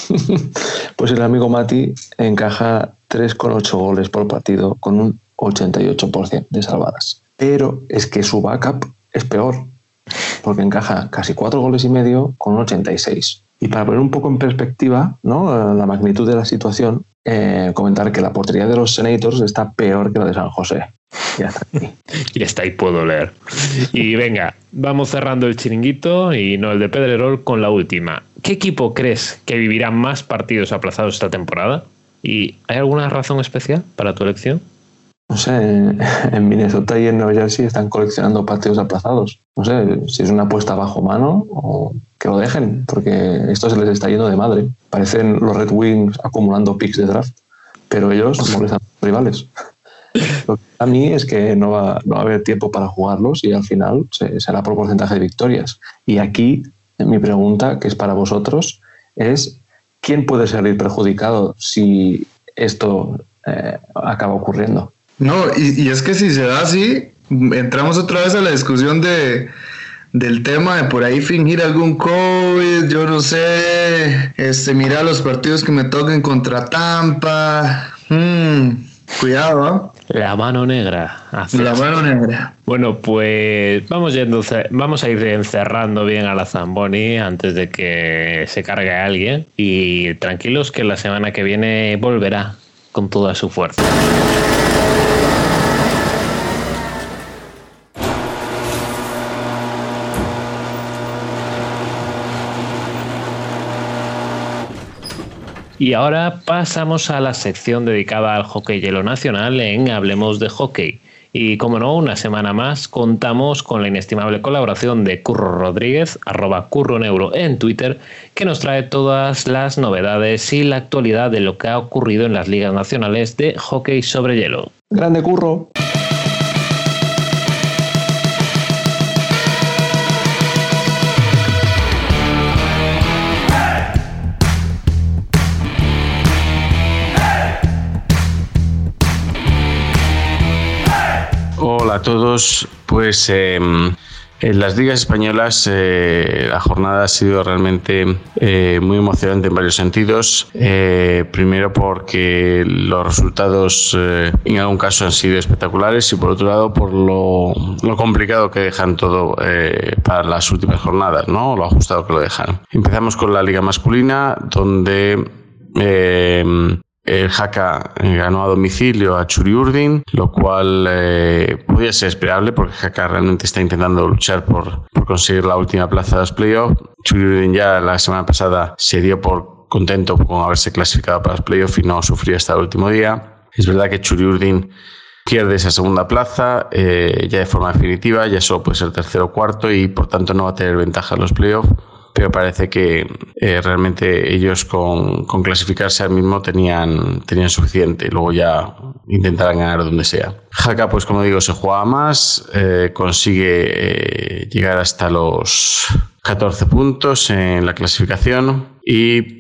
pues el amigo Mati encaja 3,8 goles por partido con un 88% de salvadas. Pero es que su backup es peor, porque encaja casi 4 goles y medio con un 86. Y para poner un poco en perspectiva ¿no? la magnitud de la situación, eh, comentar que la portería de los Senators está peor que la de San José. Ya está aquí. Y está ahí, puedo leer. Y venga, vamos cerrando el chiringuito y no el de Pedrerol con la última. ¿Qué equipo crees que vivirá más partidos aplazados esta temporada? ¿Y hay alguna razón especial para tu elección? No sé, en Minnesota y en Nueva Jersey están coleccionando partidos aplazados. No sé si es una apuesta bajo mano o que lo dejen, porque esto se les está yendo de madre. Parecen los Red Wings acumulando picks de draft, pero ellos molestan a los rivales. Lo que a mí es que no va, a haber tiempo para jugarlos y al final se- será por porcentaje de victorias. Y aquí mi pregunta, que es para vosotros, es ¿quién puede salir perjudicado si esto eh, acaba ocurriendo? No, y, y es que si se da así, entramos otra vez a la discusión de, del tema de por ahí fingir algún COVID, yo no sé, este, mirar los partidos que me toquen contra Tampa. Hmm, cuidado, ¿ah? La mano negra. La mano negra. Bueno, pues vamos, yendo, vamos a ir encerrando bien a la Zamboni antes de que se cargue a alguien. Y tranquilos que la semana que viene volverá con toda su fuerza. Y ahora pasamos a la sección dedicada al hockey hielo nacional en Hablemos de Hockey. Y como no, una semana más contamos con la inestimable colaboración de Curro Rodríguez, arroba Curro Neuro en Twitter, que nos trae todas las novedades y la actualidad de lo que ha ocurrido en las ligas nacionales de hockey sobre hielo. Grande curro. Hola a todos. Pues eh, en las ligas españolas eh, la jornada ha sido realmente eh, muy emocionante en varios sentidos. Eh, primero porque los resultados en algún caso han sido espectaculares y por otro lado por lo, complicado que dejan todo para las últimas jornadas, ¿no? Lo ajustado que lo dejan. Empezamos con la liga masculina donde... eh, el Haka ganó a domicilio a Churiurdin, lo cual eh, ser esperable porque Haka realmente está intentando luchar por, conseguir la última plaza de los playoffs. Churiurdin ya la semana pasada se dio por contento con haberse clasificado para los playoffs y no sufrió hasta el último día. Es verdad que Churiurdin pierde esa segunda plaza eh, ya de forma definitiva, ya solo puede ser tercero o cuarto y por tanto no va a tener ventaja en los playoffs pero parece que eh, realmente ellos con, clasificarse al mismo tenían, tenían suficiente. Luego ya intentarán ganar donde sea. Haka, pues como digo, se juega más, eh, consigue eh, llegar hasta los 14 puntos en la clasificación y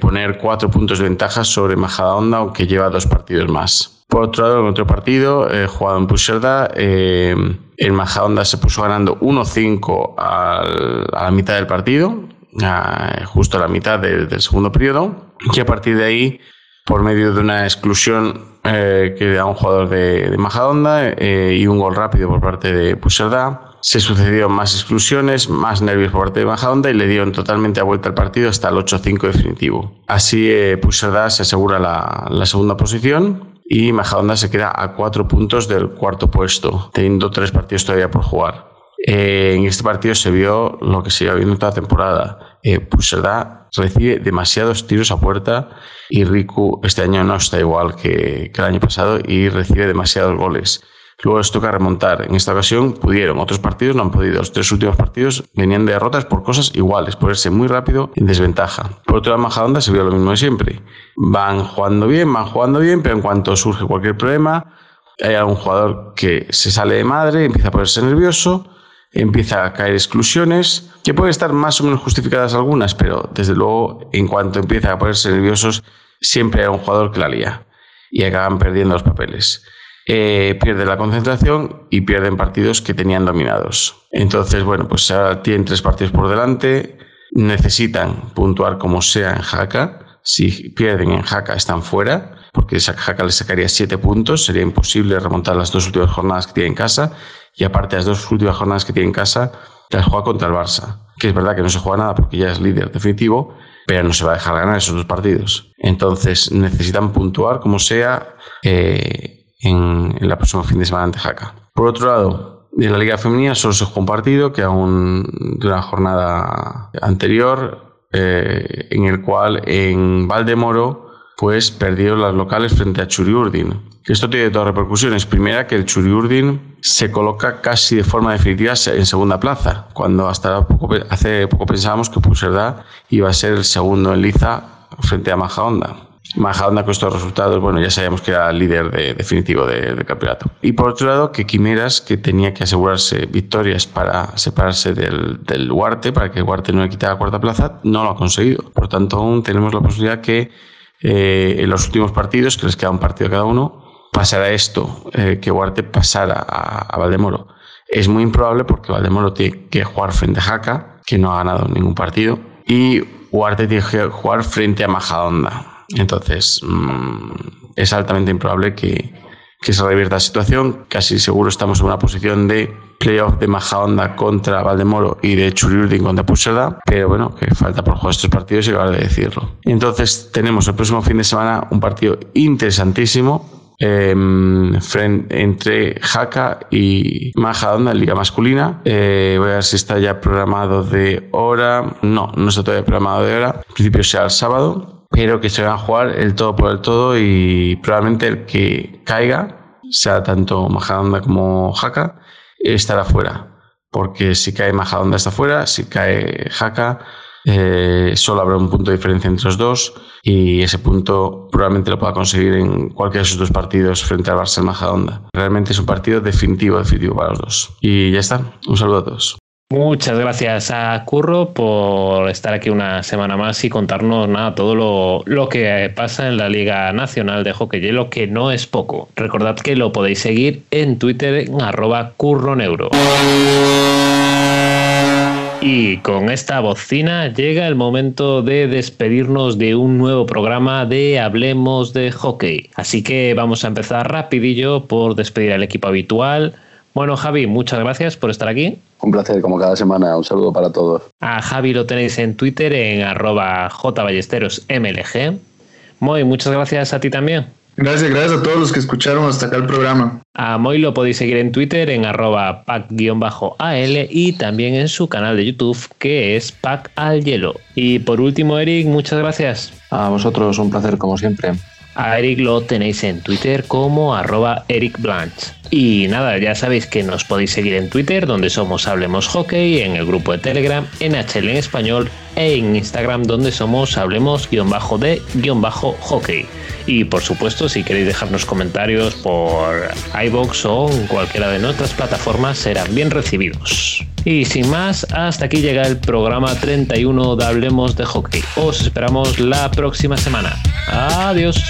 poner 4 puntos de ventaja sobre Majadahonda, aunque lleva dos partidos más. Por otro lado, en otro partido, eh, jugado en Puigcerdá, eh, el Majadahonda se puso ganando 1-5 a la mitad del partido, a, justo a la mitad de, del segundo periodo, y a partir de ahí, por medio de una exclusión eh, que da un jugador de, de Majadahonda y un gol rápido por parte de Puigcerdá, se sucedieron más exclusiones, más nervios por parte de Majadahonda y le dieron totalmente a vuelta al partido hasta el 8-5 definitivo. Así, eh, Puigcerdá se asegura la, la segunda posición y Majadahonda se queda a cuatro puntos del cuarto puesto, teniendo tres partidos todavía por jugar. Eh, en este partido se vio lo que se iba viendo toda la temporada. Eh, Puigcerdá recibe demasiados tiros a puerta y Riku este año no está igual que, que el año pasado y recibe demasiados goles. Luego les toca remontar. En esta ocasión pudieron, otros partidos no han podido. Los tres últimos partidos venían de derrotas por cosas iguales, por irse muy rápido en desventaja. Por otro lado, Majadahonda se vio lo mismo de siempre. Van jugando bien, van jugando bien, pero en cuanto surge cualquier problema, hay algún jugador que se sale de madre, empieza a ponerse nervioso, empieza a caer exclusiones, que pueden estar más o menos justificadas algunas, pero desde luego, en cuanto empieza a ponerse nerviosos, siempre hay un jugador que la lía y acaban perdiendo los papeles eh, pierde la concentración y pierden partidos que tenían dominados. Entonces, bueno, pues ahora tienen tres partidos por delante, necesitan puntuar como sea en Jaca. Si pierden en Jaca están fuera, porque Jaca les sacaría siete puntos, sería imposible remontar las dos últimas jornadas que tiene en casa, y aparte las dos últimas jornadas que tiene en casa, las juega contra el Barça, que es verdad que no se juega nada porque ya es líder definitivo, pero no se va a dejar ganar esos dos partidos. Entonces necesitan puntuar como sea. Eh, en, el próximo fin de semana ante Jaca. Por otro lado, en la Liga Femenina solo se jugó un partido que aún de una jornada anterior, eh, en el cual en Valdemoro pues perdieron las locales frente a Churiurdin. Esto tiene dos repercusiones. Primera, que el Churiurdin se coloca casi de forma definitiva en segunda plaza, cuando hasta poco, hace poco pensábamos que Puigcerdá iba a ser el segundo en liza frente a Majahonda. Majadahonda con estos resultados, bueno, ya sabíamos que era el líder definitivo del campeonato. Y por otro lado, que Quimeras, que tenía que asegurarse victorias para separarse del, del Huarte, para que Huarte no le quitara la cuarta plaza, no lo ha conseguido. Por tanto, aún tenemos la posibilidad que eh, en los últimos partidos, que les queda un partido cada uno, pasará esto, eh, que Huarte pasara a, Valdemoro. Es muy improbable porque Valdemoro tiene que jugar frente a Jaca, que no ha ganado ningún partido, y Huarte tiene que jugar frente a Majadahonda entonces, mm, es altamente improbable que, se revierta la situación. Casi seguro estamos en una posición de playoff de Majahonda contra Valdemoro y de Churiurdin contra Pusela, pero bueno, que falta por jugar estos partidos y acabar de decirlo. Entonces, tenemos el próximo fin de semana un partido interesantísimo em, entre Jaca y Majadahonda en Liga Masculina. Eh, voy a ver si está ya programado de hora. No, no está todavía programado de hora. En principio sea el sábado pero que se van a jugar el todo por el todo y probablemente el que caiga, sea tanto Majadonda como Jaca, estará fuera. Porque si cae Majadonda está fuera, si cae Jaca, eh, solo habrá un punto de diferencia entre los dos y ese punto probablemente lo pueda conseguir en cualquiera de sus dos partidos frente al Barça. Realmente es un partido definitivo, definitivo para los dos. Y ya está. Un saludo a todos. Muchas gracias a Curro por estar aquí una semana más y contarnos nada, todo lo, lo, que pasa en la Liga Nacional de Hockey Hielo, que no es poco. Recordad que lo podéis seguir en Twitter en arroba curroneuro. Y con esta bocina llega el momento de despedirnos de un nuevo programa de Hablemos de Hockey. Así que vamos a empezar rapidillo por despedir al equipo habitual. Bueno, Javi, muchas gracias por estar aquí. Un placer, como cada semana. Un saludo para todos. A Javi lo tenéis en Twitter en arroba jballesterosmlg. Moy, muchas gracias a ti también. Gracias, gracias a todos los que escucharon hasta acá el programa. A Moy lo podéis seguir en Twitter en arroba pack-al y también en su canal de YouTube que es Pack al Hielo. Y por último, Eric, muchas gracias. A vosotros, un placer como siempre. A Eric lo tenéis en Twitter como arroba Eric. Y nada, ya sabéis que nos podéis seguir en Twitter, donde somos Hablemos Hockey, en el grupo de Telegram, en HL en español e en Instagram, donde somos Hablemos-de-hockey. Y por supuesto, si queréis dejarnos comentarios por iBox o cualquiera de nuestras plataformas, serán bien recibidos. Y sin más, hasta aquí llega el programa 31 de Hablemos de Hockey. Os esperamos la próxima semana. Adiós.